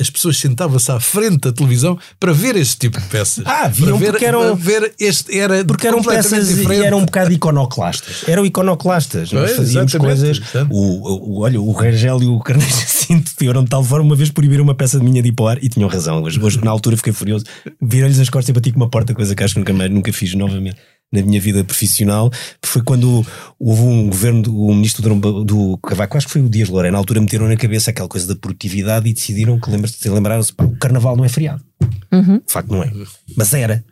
as pessoas sentavam-se à frente da televisão para ver este tipo de peças.
Ah, viam
ver,
porque eram,
ver este era
porque eram peças
diferente.
e eram um bocado iconoclastas. Eram iconoclastas. Nós fazíamos coisas. O, o, olha, o Rangel e o Carneiro Jacinto foram de tal forma uma vez proibir uma peça de minha de hipoar e tinham razão. Hoje, hoje na altura fiquei furioso. Viram-lhes as costas e bati com uma porta, coisa que acho que nunca mais nunca fiz novamente na minha vida profissional, foi quando houve um governo, do, o ministro do, do Cavaco, acho que foi o Dias Louré, na altura meteram na cabeça aquela coisa da produtividade e decidiram que lembra-se, lembraram-se, o carnaval não é feriado.
Uhum.
De facto não é. Mas era.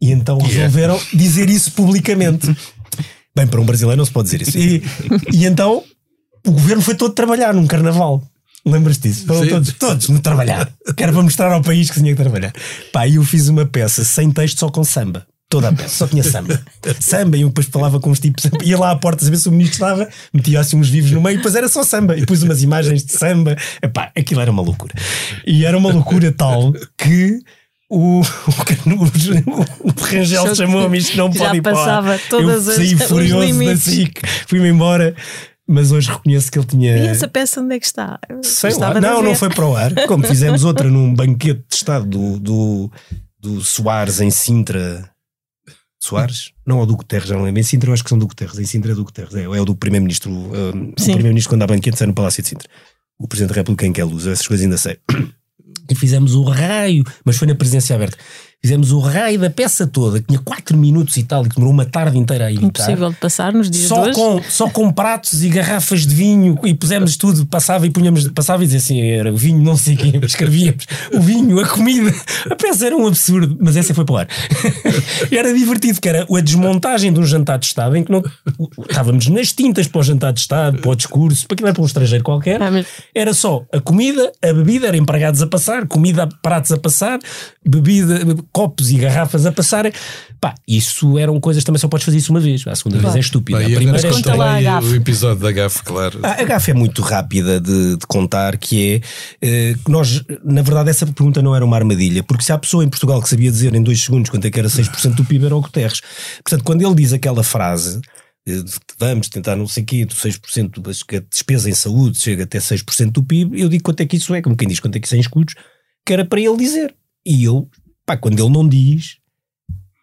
E então resolveram yeah. dizer isso publicamente. Bem, para um brasileiro não se pode dizer isso. E, e então o governo foi todo trabalhar num carnaval. Lembras-te disso? Foram todos, todos no trabalhar. Que era para mostrar ao país que tinha que trabalhar. Pá, e eu fiz uma peça sem texto, só com samba toda a peça, só tinha samba. samba, e eu depois falava com os tipos, ia lá à porta saber se o ministro estava, metia assim uns vivos no meio, e depois era só samba, e pus umas imagens de samba. Epá, aquilo era uma loucura. E era uma loucura tal que o, o, o, o Rangel chamou-me isto não pode ir
passava todas
eu saí
as,
furioso da SIC, fui-me embora. Mas hoje reconheço que ele tinha.
E essa peça onde é que está?
Sei lá. Não, não foi para o ar. Como fizemos outra num banquete de estado do, do, do Soares em Sintra Soares? Não, é o do Guterres, já não lembro. Em Sintra eu acho que são do Guterres. Em Sintra é do Guterres. É, é o do Primeiro-Ministro. Uh, o Primeiro-Ministro quando há banquete sai no Palácio de Sintra. O Presidente da República em que é luz. Essas coisas ainda sei. E fizemos o raio, mas foi na presença aberta. Fizemos o raio da peça toda, que tinha 4 minutos e tal, e que demorou uma tarde inteira a editar.
Impossível de passar nos dias
só. Com, só com pratos e garrafas de vinho, e pusemos tudo, passava e punhamos, passava e dizia assim, era o vinho, não sei quem, escrevíamos, o vinho, a comida. A peça era um absurdo, mas essa foi para o ar. era divertido, que era a desmontagem de um jantar de Estado, em que não, estávamos nas tintas para o jantar de Estado, para o discurso, para aquilo era para um estrangeiro qualquer. Ah. Era só a comida, a bebida, era empregados a passar, comida, pratos a passar, bebida copos e garrafas a passarem. Pá, isso eram coisas também só podes fazer isso uma vez. A segunda claro. vez é estúpida.
Bem,
a
primeira é conta lá a o episódio da GAF, claro.
A, a GAF é muito rápida de, de contar, que é uh, nós, na verdade, essa pergunta não era uma armadilha, porque se há pessoa em Portugal que sabia dizer em dois segundos quanto é que era 6% do PIB, era o Guterres. Portanto, quando ele diz aquela frase eh, vamos tentar não sei o quê, do 6% da despesa em saúde chega até 6% do PIB, eu digo quanto é que isso é, como quem diz quanto é que isso é em escudos, que era para ele dizer. E eu Pá, quando ele não diz,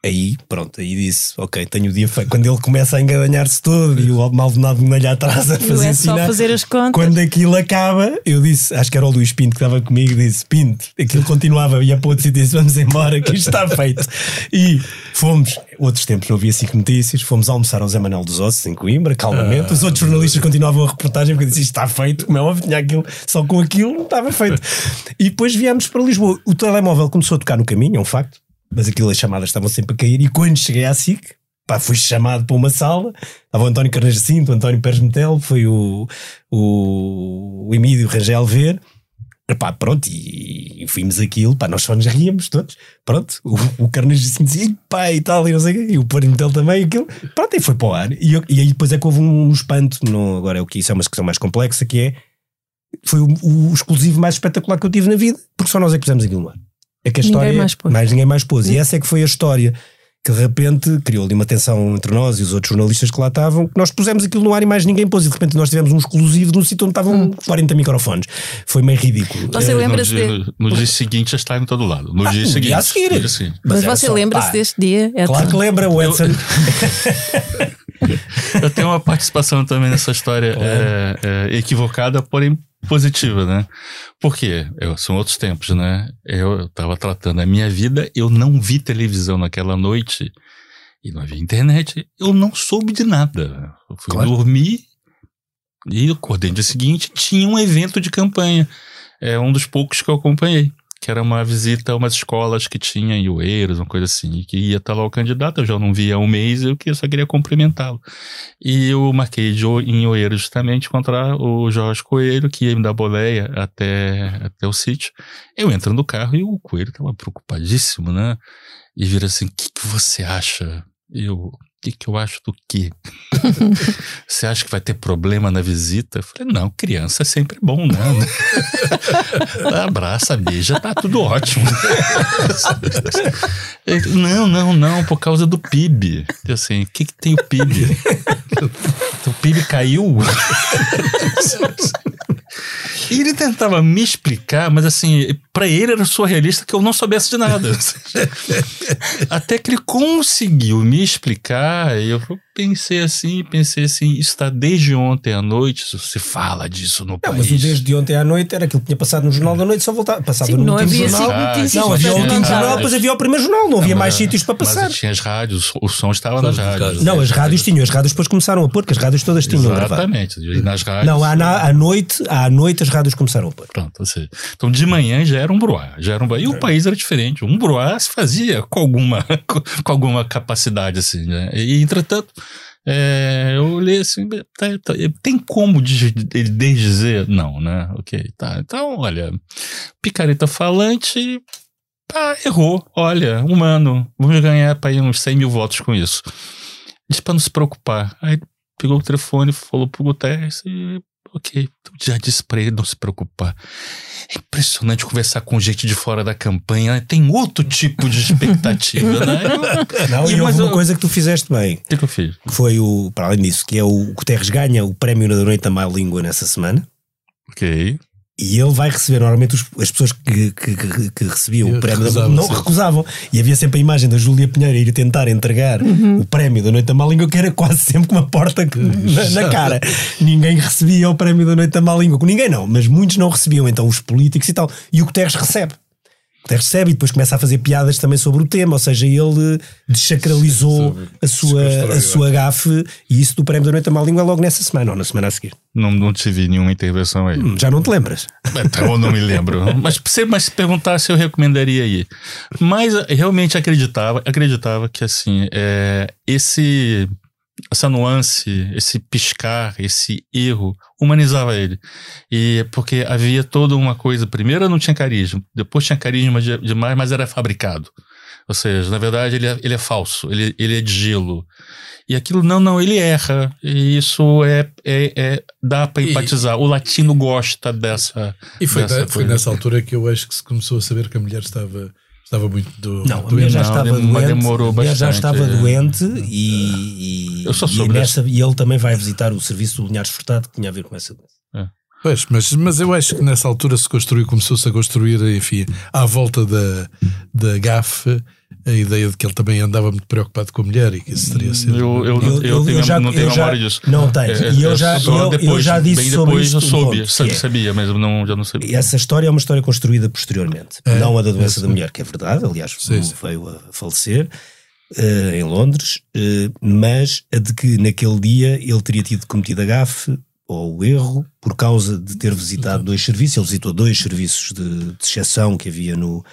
aí pronto, aí disse, ok, tenho o dia feito. Quando ele começa a engadanhar-se todo e o Maldonado me olha atrás a fazer
é só fazer as contas.
Quando aquilo acaba, eu disse, acho que era o Luís Pinto que estava comigo, disse, Pinto, aquilo continuava, ia para outro sítio e disse, vamos embora, que isto está feito. E fomos, outros tempos não havia cinco notícias, fomos almoçar ao Zé Manuel dos Ossos em Coimbra, calmamente. Os outros jornalistas continuavam a reportagem porque eu disse, isto está feito, como é óbvio, tinha aquilo, só com aquilo não estava feito. E depois viemos para Lisboa. O telemóvel começou a tocar no caminho, é um facto mas aquilo as chamadas estavam sempre a cair. E quando cheguei à SIC, pá, fui chamado para uma sala. Estava o António Carneiro Jacinto, o António Pérez Metel, foi o, o, o Emílio Rangel ver. Pá, pronto, e, e aquilo, pá, nós só nos ríamos todos. Pronto, o, o Carneiro Jacinto dizia, pá, e tal, e não sei o quê, e o também, aquilo. Pronto, e foi para o ar. E, eu, e aí depois é que houve um, um espanto, no, agora é o que isso é uma questão mais complexa, que é. Foi o, o exclusivo mais espetacular que eu tive na vida, porque só nós é que pusemos aquilo no ar. É que a história ninguém mais, mais ninguém mais pôs. E essa é que foi a história que de repente criou ali uma tensão entre nós e os outros jornalistas que lá estavam, que nós pusemos aquilo no ar e mais ninguém pôs, e de repente nós tivemos um exclusivo num sítio onde estavam hum. 40 microfones. Foi meio ridículo.
Você é, lembra-se
no, dia, no dia seguinte já está em todo lado. No ah, dia seguinte.
Dia a seguir.
Dia seguinte.
Mas, Mas você lembra-se deste dia?
É claro que lembra, o Edson.
Eu tenho uma participação também nessa história é, é, equivocada, porém positiva, né? Porque eu, são outros tempos, né? Eu estava tratando a minha vida, eu não vi televisão naquela noite e não havia internet, eu não soube de nada. Eu fui claro. dormir e acordei no dia seguinte, tinha um evento de campanha. É um dos poucos que eu acompanhei que era uma visita a umas escolas que tinha em Oeiros, uma coisa assim, que ia estar lá o candidato, eu já não via há um mês, eu só queria cumprimentá-lo. E eu marquei de, em Oeiros justamente encontrar o Jorge Coelho, que ia me dar boleia até, até o sítio. Eu entro no carro e o Coelho estava preocupadíssimo, né? E vira assim, o que, que você acha? Eu, que, que eu acho do quê? Você acha que vai ter problema na visita? Eu falei, não, criança é sempre bom, né? Abraça, beija, tá tudo ótimo. não, não, não, por causa do PIB. Eu assim, o que, que tem o PIB? o PIB caiu? E ele tentava me explicar, mas assim, para ele era surrealista que eu não soubesse de nada. Até que ele conseguiu me explicar, e eu pensei assim, pensei assim, isso está desde ontem à noite, se fala disso no
não,
país.
Mas o desde ontem à noite era aquilo que tinha passado no Jornal da Noite, só voltava, passava
Sim,
no
não
último jornal.
notícias
não, havia o último jornal, depois havia o primeiro jornal, não havia mais sítios para passar.
Mas tinha as rádios, o som estava nas rádios.
Não, as rádios tinham, as rádios depois começaram a pôr, que as rádios todas tinham gravado.
Exatamente. E nas rádios.
Não, à, na- à noite, à noite as rádios começaram a pôr.
Pronto, ou seja, então de manhã já era um bruá, já era um bruá. E o país era diferente. Um bruá se fazia com alguma, com alguma capacidade, assim, né? E, entretanto, é, eu olhei assim, tá, tá, tem como ele desdizer? Não, né? Ok, tá. Então, olha, picareta falante, pá, errou. Olha, humano, vamos ganhar para uns 100 mil votos com isso. Disse para não se preocupar. Aí pegou o telefone, falou pro Guterres e ok, já disse para ele não se preocupar. É impressionante conversar com gente de fora da campanha, né? tem outro tipo de expectativa, né?
Não,
E,
e,
mas
houve uma
eu-
coisa que tu fizeste bem,
O que, que eu fiz?
que foi o, para além disso, que é o Guterres ganha o prémio da noite da má língua nessa semana.
Ok.
E ele vai receber, normalmente os- as pessoas que, que, que- que recebiam o prémio da
recusavam
não
sempre.
recusavam. E havia sempre a imagem da Júlia Pinheiro a ir tentar entregar o prémio da Noite da Má Língua, que era quase sempre com uma porta na, na cara. Ninguém recebia o prémio da Noite da Má Língua. Ninguém não, mas muitos não recebiam. Então os políticos e tal. E o Guterres recebe. Recebe e depois começa a fazer piadas também sobre o tema. Ou seja, ele desacralizou a sua, a sua gafe. E isso do prémio da Noite da Má Língua é logo nessa semana ou na semana a seguir.
Não, não tive nenhuma intervenção aí.
Hum, Já não te lembras?
Então, eu não me lembro. Mas se, mas se perguntasse, eu recomendaria ir. Mas eh, realmente acreditava, acreditava que assim, é, esse, essa nuance, esse piscar, esse erro, humanizava ele. E porque havia toda uma coisa. Primeiro não tinha carisma, depois tinha carisma de- demais, mas era fabricado. Ou seja, na verdade, ele é, ele é falso, ele, ele é de gelo. E aquilo, não, não, ele erra. E isso é, é, é dá para
E-
empatizar. O latino gosta dessa.
E foi,
dessa
da- foi nessa altura que eu acho que se começou a saber que a mulher estava, estava muito do,
Não, a
doente.
mulher já
Não,
estava
dem-
doente.
demorou
a mulher já
bastante,
estava
é.
doente e, e,
Eu só
e,
soube
nessa- e ele também vai visitar o serviço do Linhares Furtado que tinha a ver com essa doença.
Pois, mas, mas eu acho que nessa altura se construiu, começou-se a construir, enfim, à volta da, da GAF, a ideia de que ele também andava muito preocupado com a mulher e que isso teria sido.
Eu, eu, eu,
Eu-
tenho,
eu já-
não tenho
eu
memória disso.
não tens.
É,
E eu
é
já- eu- eu
depois,
já disse
bem
sobre
depois eu
um
soube,
ponto,
sabia,
é-
sabia, mas eu não, já não sabia.
E essa história é uma história construída posteriormente.
É,
não a da doença
é,
da mulher, que é verdade, aliás,
Sim, sim.
veio a falecer eh, em Londres, eh, mas a de que naquele dia ele teria tido cometido a gafe ou o erro por causa de ter visitado dois serviços. Ele visitou dois serviços de, de exceção que havia no,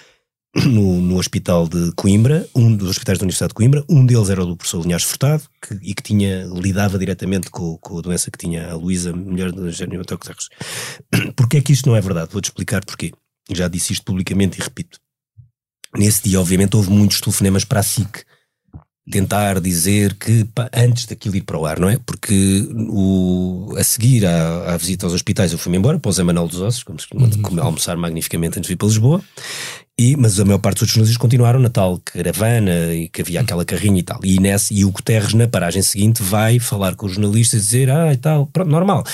no, no hospital de Coimbra, um dos hospitais da Universidade de Coimbra, um deles era o do professor Linhares Furtado, que, e que tinha, lidava diretamente com, com a doença que tinha a Luísa, mulher do Eugênio António Guterres. Porquê é que isto não é verdade? Vou-te explicar porquê. Já disse isto publicamente e repito. Nesse dia, obviamente, houve muitos telefonemas para a SIC tentar dizer que pá, antes daquilo ir para o ar, não é? Porque o, a seguir à, à visita aos hospitais eu fui-me embora para o Zé Manuel dos Ossos, como costuma comer- almoçar magnificamente antes de vir para Lisboa, e, mas a maior parte dos jornalistas continuaram na tal caravana e que havia aquela carrinha e tal. E, nesse, e o Guterres, na paragem seguinte, vai falar com os jornalistas e dizer: Ah, e tal, pronto, normal.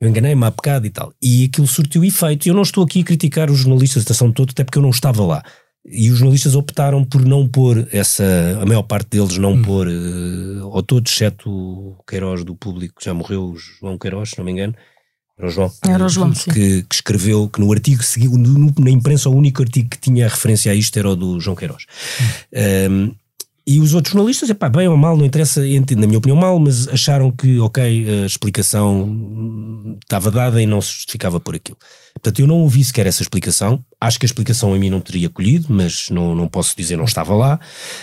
Eu enganei-me há bocado e tal. E aquilo surtiu efeito. E eu não estou aqui a criticar os jornalistas da estação toda, até porque eu não estava lá. E os jornalistas optaram por não pôr essa. A maior parte deles não pôr, eh, ou todos, exceto o Queiroz do público, que já morreu, o João Queiroz, se não me engano. Era o João.
Era o João.
Que, que escreveu, que no artigo seguiu, na imprensa, o único artigo que tinha referência a isto era o do João Queiroz. Um, e os outros jornalistas, epá, bem ou mal, não interessa, ent- na minha opinião, mal, mas acharam que, ok, a explicação estava dada e não se justificava por aquilo. Portanto, eu não ouvi sequer essa explicação. Acho que a explicação a mim não teria colhido, mas não, não posso dizer, não estava lá.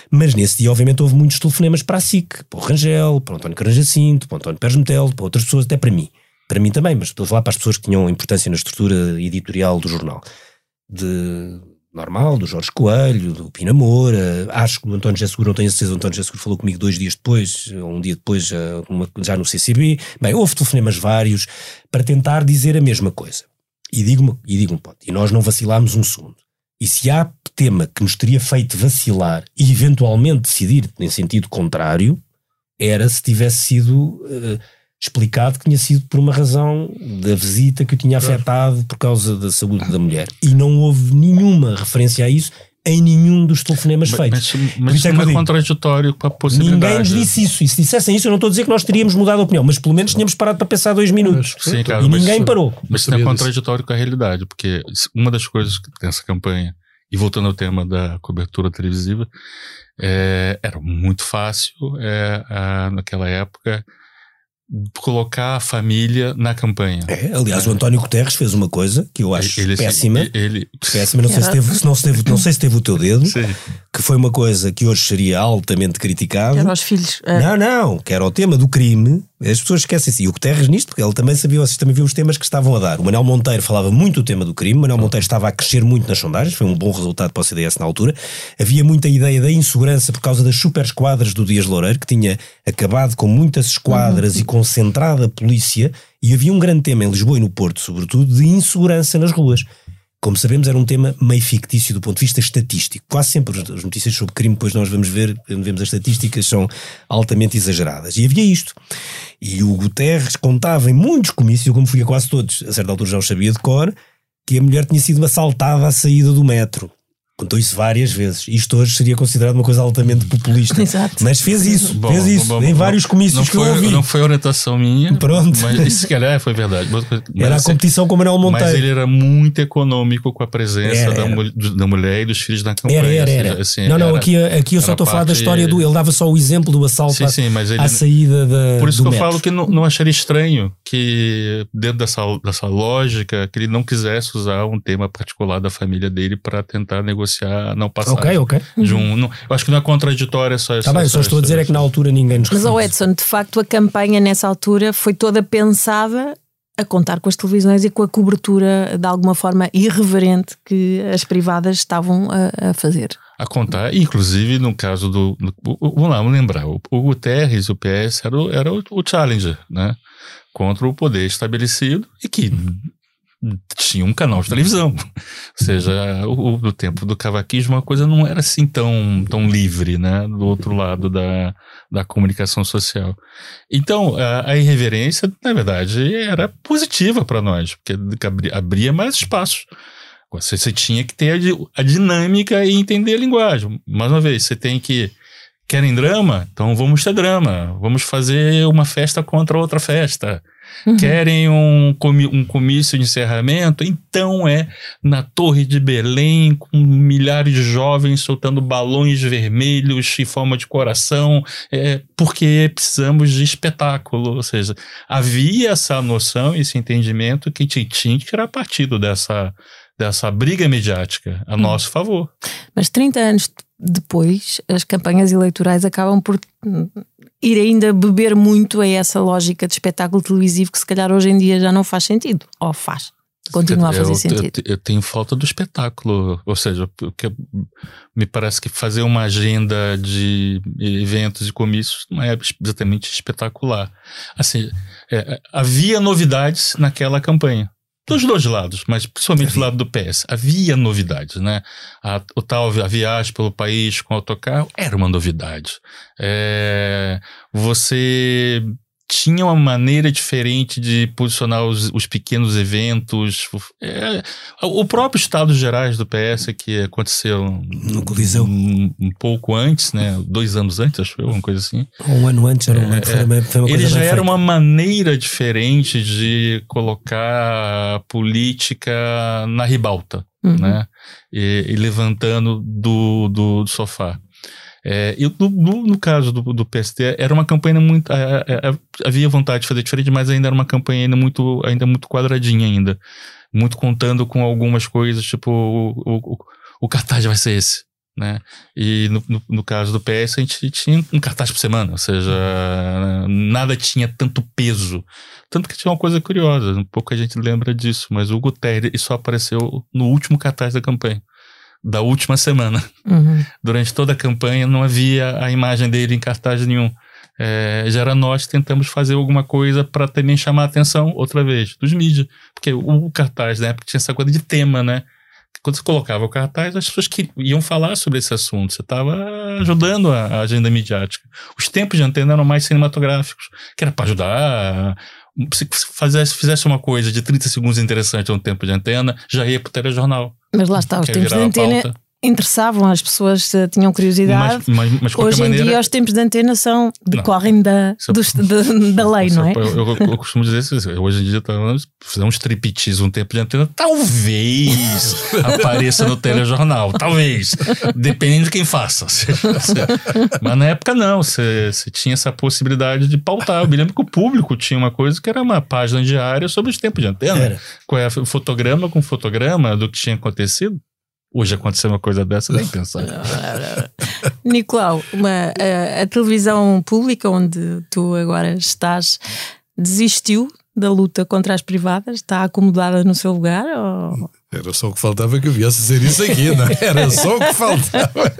Mas nesse dia, obviamente, houve muitos telefonemas para a SIC, para o Rangel, para o António Caranja Cinto, para o António Pérez Metel, para outras pessoas, até para mim. Para mim também, mas estou a falar para as pessoas que tinham importância na estrutura editorial do jornal. De normal, do Jorge Coelho, do Pina Moura, acho que o António José Seguro, não tenho certeza, o António José Seguro falou comigo dois dias depois, ou um dia depois, já, uma, já no CCB. Bem, houve telefonemas vários para tentar dizer a mesma coisa. E digo-me, e digo ponto, e nós não vacilámos um segundo. E se há tema que nos teria feito vacilar e eventualmente decidir em sentido contrário, era se tivesse sido uh, explicado que tinha sido por uma razão da visita que o tinha afetado por causa da saúde da mulher. E não houve nenhuma referência a isso em nenhum dos telefonemas
Mas,
feitos.
mas, mas isso
é
não é contraditório com a possibilidade.
Ninguém nos disse isso. E se dissessem isso, eu não estou a dizer que nós teríamos mudado a opinião, mas pelo menos tínhamos parado para pensar dois minutos.
Sim, cara,
e
mas-
ninguém parou.
Mas isso não é contraditório com a realidade, porque uma das coisas que tem essa campanha, e voltando ao tema da cobertura televisiva, é, era muito fácil, é, a- naquela época, colocar a família na campanha.
É, aliás, o António Guterres fez uma coisa que eu acho
Ele-
péssima.
Ele,
Péssima, não sei, se
Era-
teve, se não, se teve, não sei se teve o teu dedo,
Sim.
que foi uma coisa que hoje seria altamente criticado.
Eram os filhos. eh,
Não, não, que era o tema do crime. As pessoas esquecem-se. E o Guterres nisto, porque ele também sabia, vocês também viram os temas que estavam a dar. O Manel Monteiro falava muito do tema do crime. O Manel Monteiro estava a crescer muito nas sondagens, foi um bom resultado para o CDS na altura. Havia muita ideia da insegurança por causa das super esquadras do Dias Loureiro, que tinha acabado com muitas esquadras e concentrada a polícia. E havia um grande tema em Lisboa e no Porto, sobretudo, de insegurança nas ruas. Como sabemos, era um tema meio fictício do ponto de vista estatístico. Quase sempre as- as notícias sobre crime, depois nós vamos ver, quando vemos as estatísticas, são altamente exageradas. E havia isto. E o Guterres contava em muitos comícios, eu como fui a quase todos, a certa altura já o sabia de cor, que a mulher tinha sido assaltada à saída do metro. Contou isso várias vezes. Isto hoje seria considerado uma coisa altamente populista.
Exato.
Mas fez isso,
Bom,
fez isso,
bom,
em
bom,
vários comícios que
foi,
eu ouvi.
Não foi orientação minha.
Pronto.
Mas isso, se calhar, foi verdade. Mas,
Era a
assim,
competição com o Manuel Monteiro.
Mas ele era muito econômico com a presença
Era,
da,
era.
mul- da mulher e dos filhos na campanha.
Era, era, era.
assim,
não, não,
era-
aqui, aqui eu só estou a falar da história do. Ele dava só o exemplo do assalto
Sim,
à,
sim, mas ele.
à saída da.
Por isso
do
que eu
metro.
falo que não, não acharia estranho que, dentro dessa, dessa lógica, que ele não quisesse usar um tema particular da família dele para tentar negociar a não passagem.
Ok, ok.
De um, não, eu acho que não é contraditório essa.
Está bem, só estou a dizer é que na altura ninguém nos
Mas, ó
referiu.
Edson, de facto, a campanha nessa altura foi toda pensada a contar com as televisões e com a cobertura de alguma forma irreverente que as privadas estavam a, a fazer.
a contar, inclusive no caso do. do- o- o- vamos lá, vamos lembrar. O, o Guterres, o PS, era, o, era o, o challenger, né? Contra o poder estabelecido e que tinha um canal de televisão. Ou seja, o, o- tempo do cavaquismo a coisa não era assim tão, tão livre, né? Do outro lado da, da comunicação social. Então, a, a irreverência, na verdade, era positiva para nós, porque abria, mais espaço. Você, você tinha que ter a, a dinâmica e entender a linguagem. Mais uma vez, você tem que. Querem drama? Então vamos ter drama. Vamos fazer uma festa contra outra festa. Querem um, um comício de encerramento? Então é na Torre de Belém, com milhares de jovens soltando balões vermelhos em forma de coração, é, porque precisamos de espetáculo. Ou seja, havia essa noção, esse entendimento que tinha que tirar partido dessa, dessa briga mediática a nosso favor.
Mas 30 anos depois, as campanhas eleitorais acabam por ir ainda beber muito a essa lógica de espetáculo televisivo que se calhar hoje em dia já não faz sentido. Ou faz. Continua a fazer
eu,
sentido.
Eu, eu tenho falta do espetáculo. Ou seja, porque me parece que fazer uma agenda de eventos e comícios não é exatamente espetacular. Assim, é, havia novidades naquela campanha. Dos dois lados, mas principalmente do lado do PS. Havia novidades, né? A, o tal a viagem pelo país com autocarro era uma novidade. É, você tinha uma maneira diferente de posicionar os, os pequenos eventos. É, o próprio Estado Gerais do PS, que aconteceu
No Coliseu.
um, um pouco antes, né? Dois anos antes, acho que foi, uma coisa assim.
Um ano antes era uma, foi uma, foi uma
Ele
coisa
já era
feita.
uma maneira diferente de colocar a política na ribalta,
Uhum.
né? E, e levantando do, do, do sofá. É, e no, no, no caso do, do PST, era uma campanha muito. é, é, havia vontade de fazer diferente, mas ainda era uma campanha ainda muito, ainda muito quadradinha ainda. Muito contando com algumas coisas, tipo, o, o, o, o cartaz vai ser esse. Né? E no, no, no caso do PS, a gente tinha um cartaz por semana, ou seja, nada tinha tanto peso. Tanto que tinha uma coisa curiosa, um pouco a gente lembra disso, mas o Guterres só apareceu no último cartaz da campanha. Da última semana.
Uhum.
Durante toda a campanha não havia a imagem dele em cartaz nenhum. É, já era nós tentamos fazer alguma coisa para também chamar a atenção, outra vez, dos mídias. Porque o, o cartaz na época tinha essa coisa de tema, né? Quando você colocava o cartaz, as pessoas que iam falar sobre esse assunto. Você estava ajudando a, a, agenda midiática. Os tempos de antena eram mais cinematográficos, que era para ajudar. Se fizesse, fizesse uma coisa de 30 segundos interessante no tempo de antena, já ia para o telejornal.
Mas lá está, os tempos de antena interessavam, as pessoas uh, tinham curiosidade.
Mas, mas, mas
Hoje
maneira,
em dia os tempos de antena são decorrem da, dos, da, da lei, não é?
Eu, eu, eu, costumo dizer assim, hoje em dia fazer um striptease, um tempo de antena, talvez apareça no telejornal, talvez, dependendo de quem faça. mas na época não, você, você tinha essa possibilidade de pautar. Eu me lembro que o público tinha uma coisa que era uma página diária sobre os tempos de antena. Era. Qual é fotograma com fotograma do que tinha acontecido. Hoje acontecer uma coisa dessa, nem pensar.
Nicolau, uma, a, a, televisão pública onde tu agora estás desistiu da luta contra as privadas? Está acomodada no seu lugar? Ou...
Era só o que faltava que eu viesse dizer isso aqui, não é? Era só o que faltava.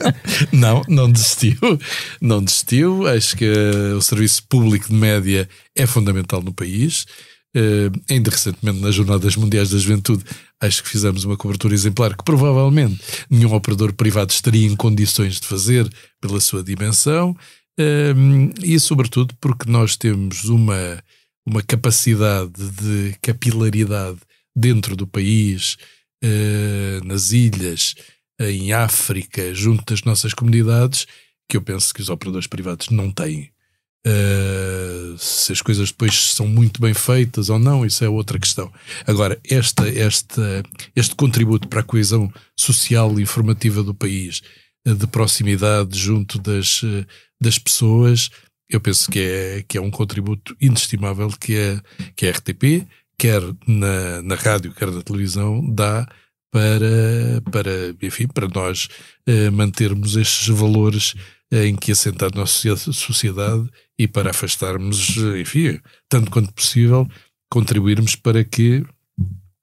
Não, não desistiu. Não desistiu. Acho que o serviço público de média é fundamental no país. Uh, ainda recentemente, nas Jornadas Mundiais da Juventude, acho que fizemos uma cobertura exemplar que provavelmente nenhum operador privado estaria em condições de fazer pela sua dimensão uh, e, sobretudo, porque nós temos uma, uma capacidade de capilaridade dentro do país, uh, nas ilhas, em África, junto das nossas comunidades, que eu penso que os operadores privados não têm. Uh, se as coisas depois são muito bem feitas ou não, isso é outra questão. Agora, esta, esta, este contributo para a coesão social e informativa do país, uh, de proximidade junto das, uh, das pessoas, eu penso que é, que é um contributo inestimável que, é, que a RTP, quer na, na rádio, quer na televisão, dá para, para, enfim, para nós mantermos estes valores em que assentar a nossa sociedade e para afastarmos, enfim, tanto quanto possível, contribuirmos para que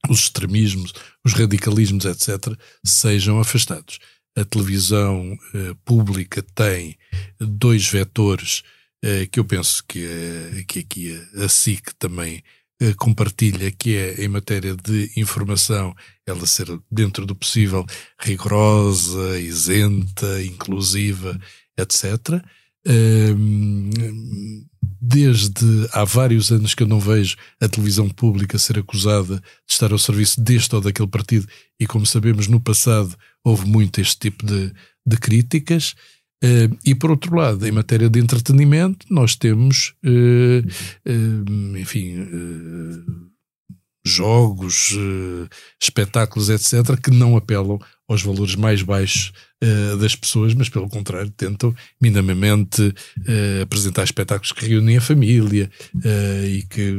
os extremismos, os radicalismos, etc., sejam afastados. A televisão eh, pública tem dois vetores eh, que eu penso que, eh, que aqui a SIC também eh, compartilha, que é em matéria de informação, ela ser dentro do possível rigorosa, isenta, inclusiva, etc desde há vários anos que eu não vejo a televisão pública ser acusada de estar ao serviço deste ou daquele partido, e como sabemos, no passado houve muito este tipo de, de críticas. Uh, e por outro lado, em matéria de entretenimento, nós temos, uh, uh, enfim, jogos, espetáculos, etc., que não apelam aos valores mais baixos uh, das pessoas, mas pelo contrário tentam minimamente uh, apresentar espetáculos que reúnem a família uh, e que,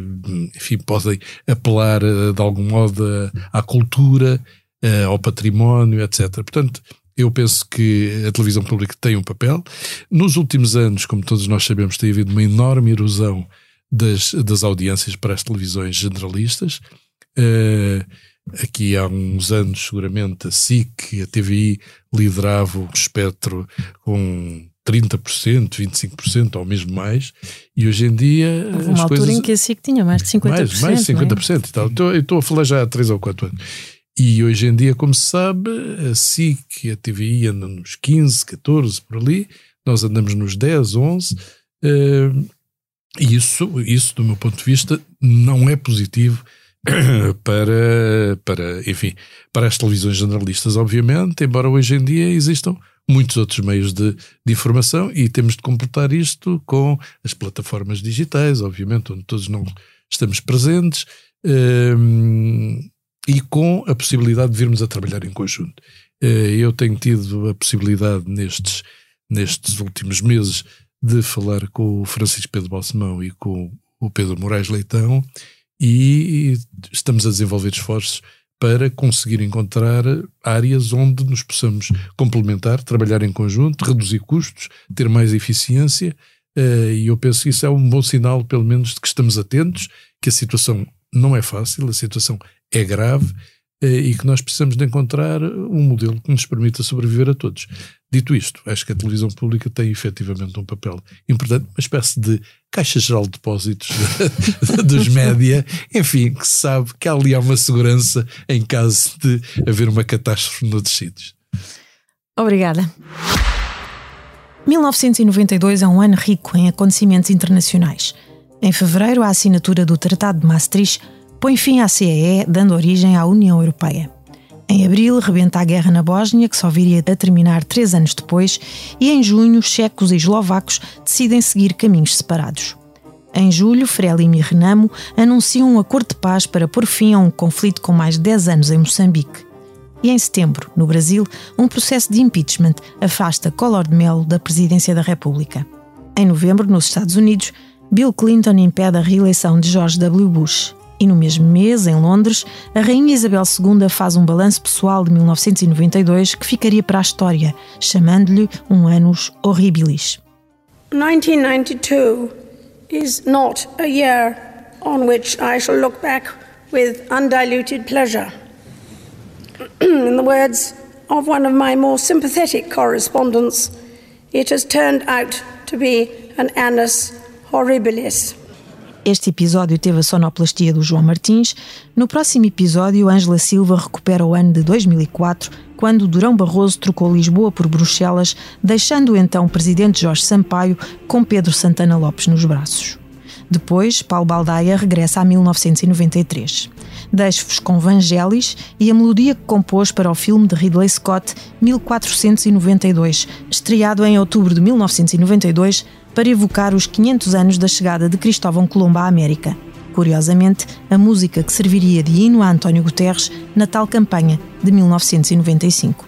enfim, podem apelar de algum modo à cultura, ao património, etc. Portanto, eu penso que a televisão pública tem um papel. Nos últimos anos, como todos nós sabemos, tem havido uma enorme erosão das, das audiências para as televisões generalistas. Uh, Aqui há uns anos, seguramente, a SIC, a TVI, liderava o espectro com 30%, 25% ou mesmo mais, e hoje em dia.
Houve uma altura
coisas...
em que a SIC tinha mais de 50%.
Mais, mais de 50% é? e tal. Estou, estou a falar já há 3 ou 4 anos. E hoje em dia, como se sabe, a SIC e a TVI andam nos 15, 14 por ali, nós andamos nos 10, 11. Uh, e isso, isso, do meu ponto de vista, não é positivo para, para, enfim, para as televisões generalistas, obviamente, embora hoje em dia existam muitos outros meios de, de informação e temos de completar isto com as plataformas digitais, obviamente, onde todos nós estamos presentes um, e com a possibilidade de virmos a trabalhar em conjunto. Uh, eu tenho tido a possibilidade nestes, nestes últimos meses de falar com o Francisco Pedro Balsemão e com o Pedro Moraes Leitão e estamos a desenvolver esforços para conseguir encontrar áreas onde nos possamos complementar, trabalhar em conjunto, reduzir custos, ter mais eficiência. Eh, e eu penso que isso é um bom sinal, pelo menos, de que estamos atentos, que a situação não é fácil, a situação é grave, e que nós precisamos de encontrar um modelo que nos permita sobreviver a todos. Dito isto, acho que a televisão pública tem efetivamente um papel importante, uma espécie de caixa geral de depósitos dos média, enfim, que sabe que ali há uma segurança em caso de haver uma catástrofe noutros sítios.
Obrigada. 1992 é um ano rico em acontecimentos internacionais. Em fevereiro, a assinatura do Tratado de Maastricht põe fim à CEE, dando origem à União Europeia. Em abril, rebenta a guerra na Bósnia, que só viria a terminar três anos depois, e em junho, checos e eslovacos decidem seguir caminhos separados. Em julho, Frelimo e Renamo anunciam um acordo de paz para pôr fim a um conflito com mais de 10 anos em Moçambique. E em setembro, no Brasil, um processo de impeachment afasta Collor de Mello da presidência da República. Em novembro, nos Estados Unidos, Bill Clinton impede a reeleição de George W. Bush. E no mesmo mês, em Londres, a Rainha Isabel II faz um balanço pessoal de 1992 que ficaria para a história, chamando-lhe um annus horribilis.
1992 is not a year on which I shall look back with undiluted pleasure. In the words of one of my more sympathetic correspondents, it has turned out to be an annus horribilis.
Este episódio teve a sonoplastia do João Martins. No próximo episódio, Ângela Silva recupera o ano de 2004, quando Durão Barroso trocou Lisboa por Bruxelas, deixando o então presidente Jorge Sampaio com Pedro Santana Lopes nos braços. Depois, Paulo Baldaia regressa a 1993. Deixo-vos com Vangelis e a melodia que compôs para o filme de Ridley Scott 1492, estreado em outubro de 1992 para evocar os 500 anos da chegada de Cristóvão Colombo à América. Curiosamente, a música que serviria de hino a António Guterres na tal campanha de 1995.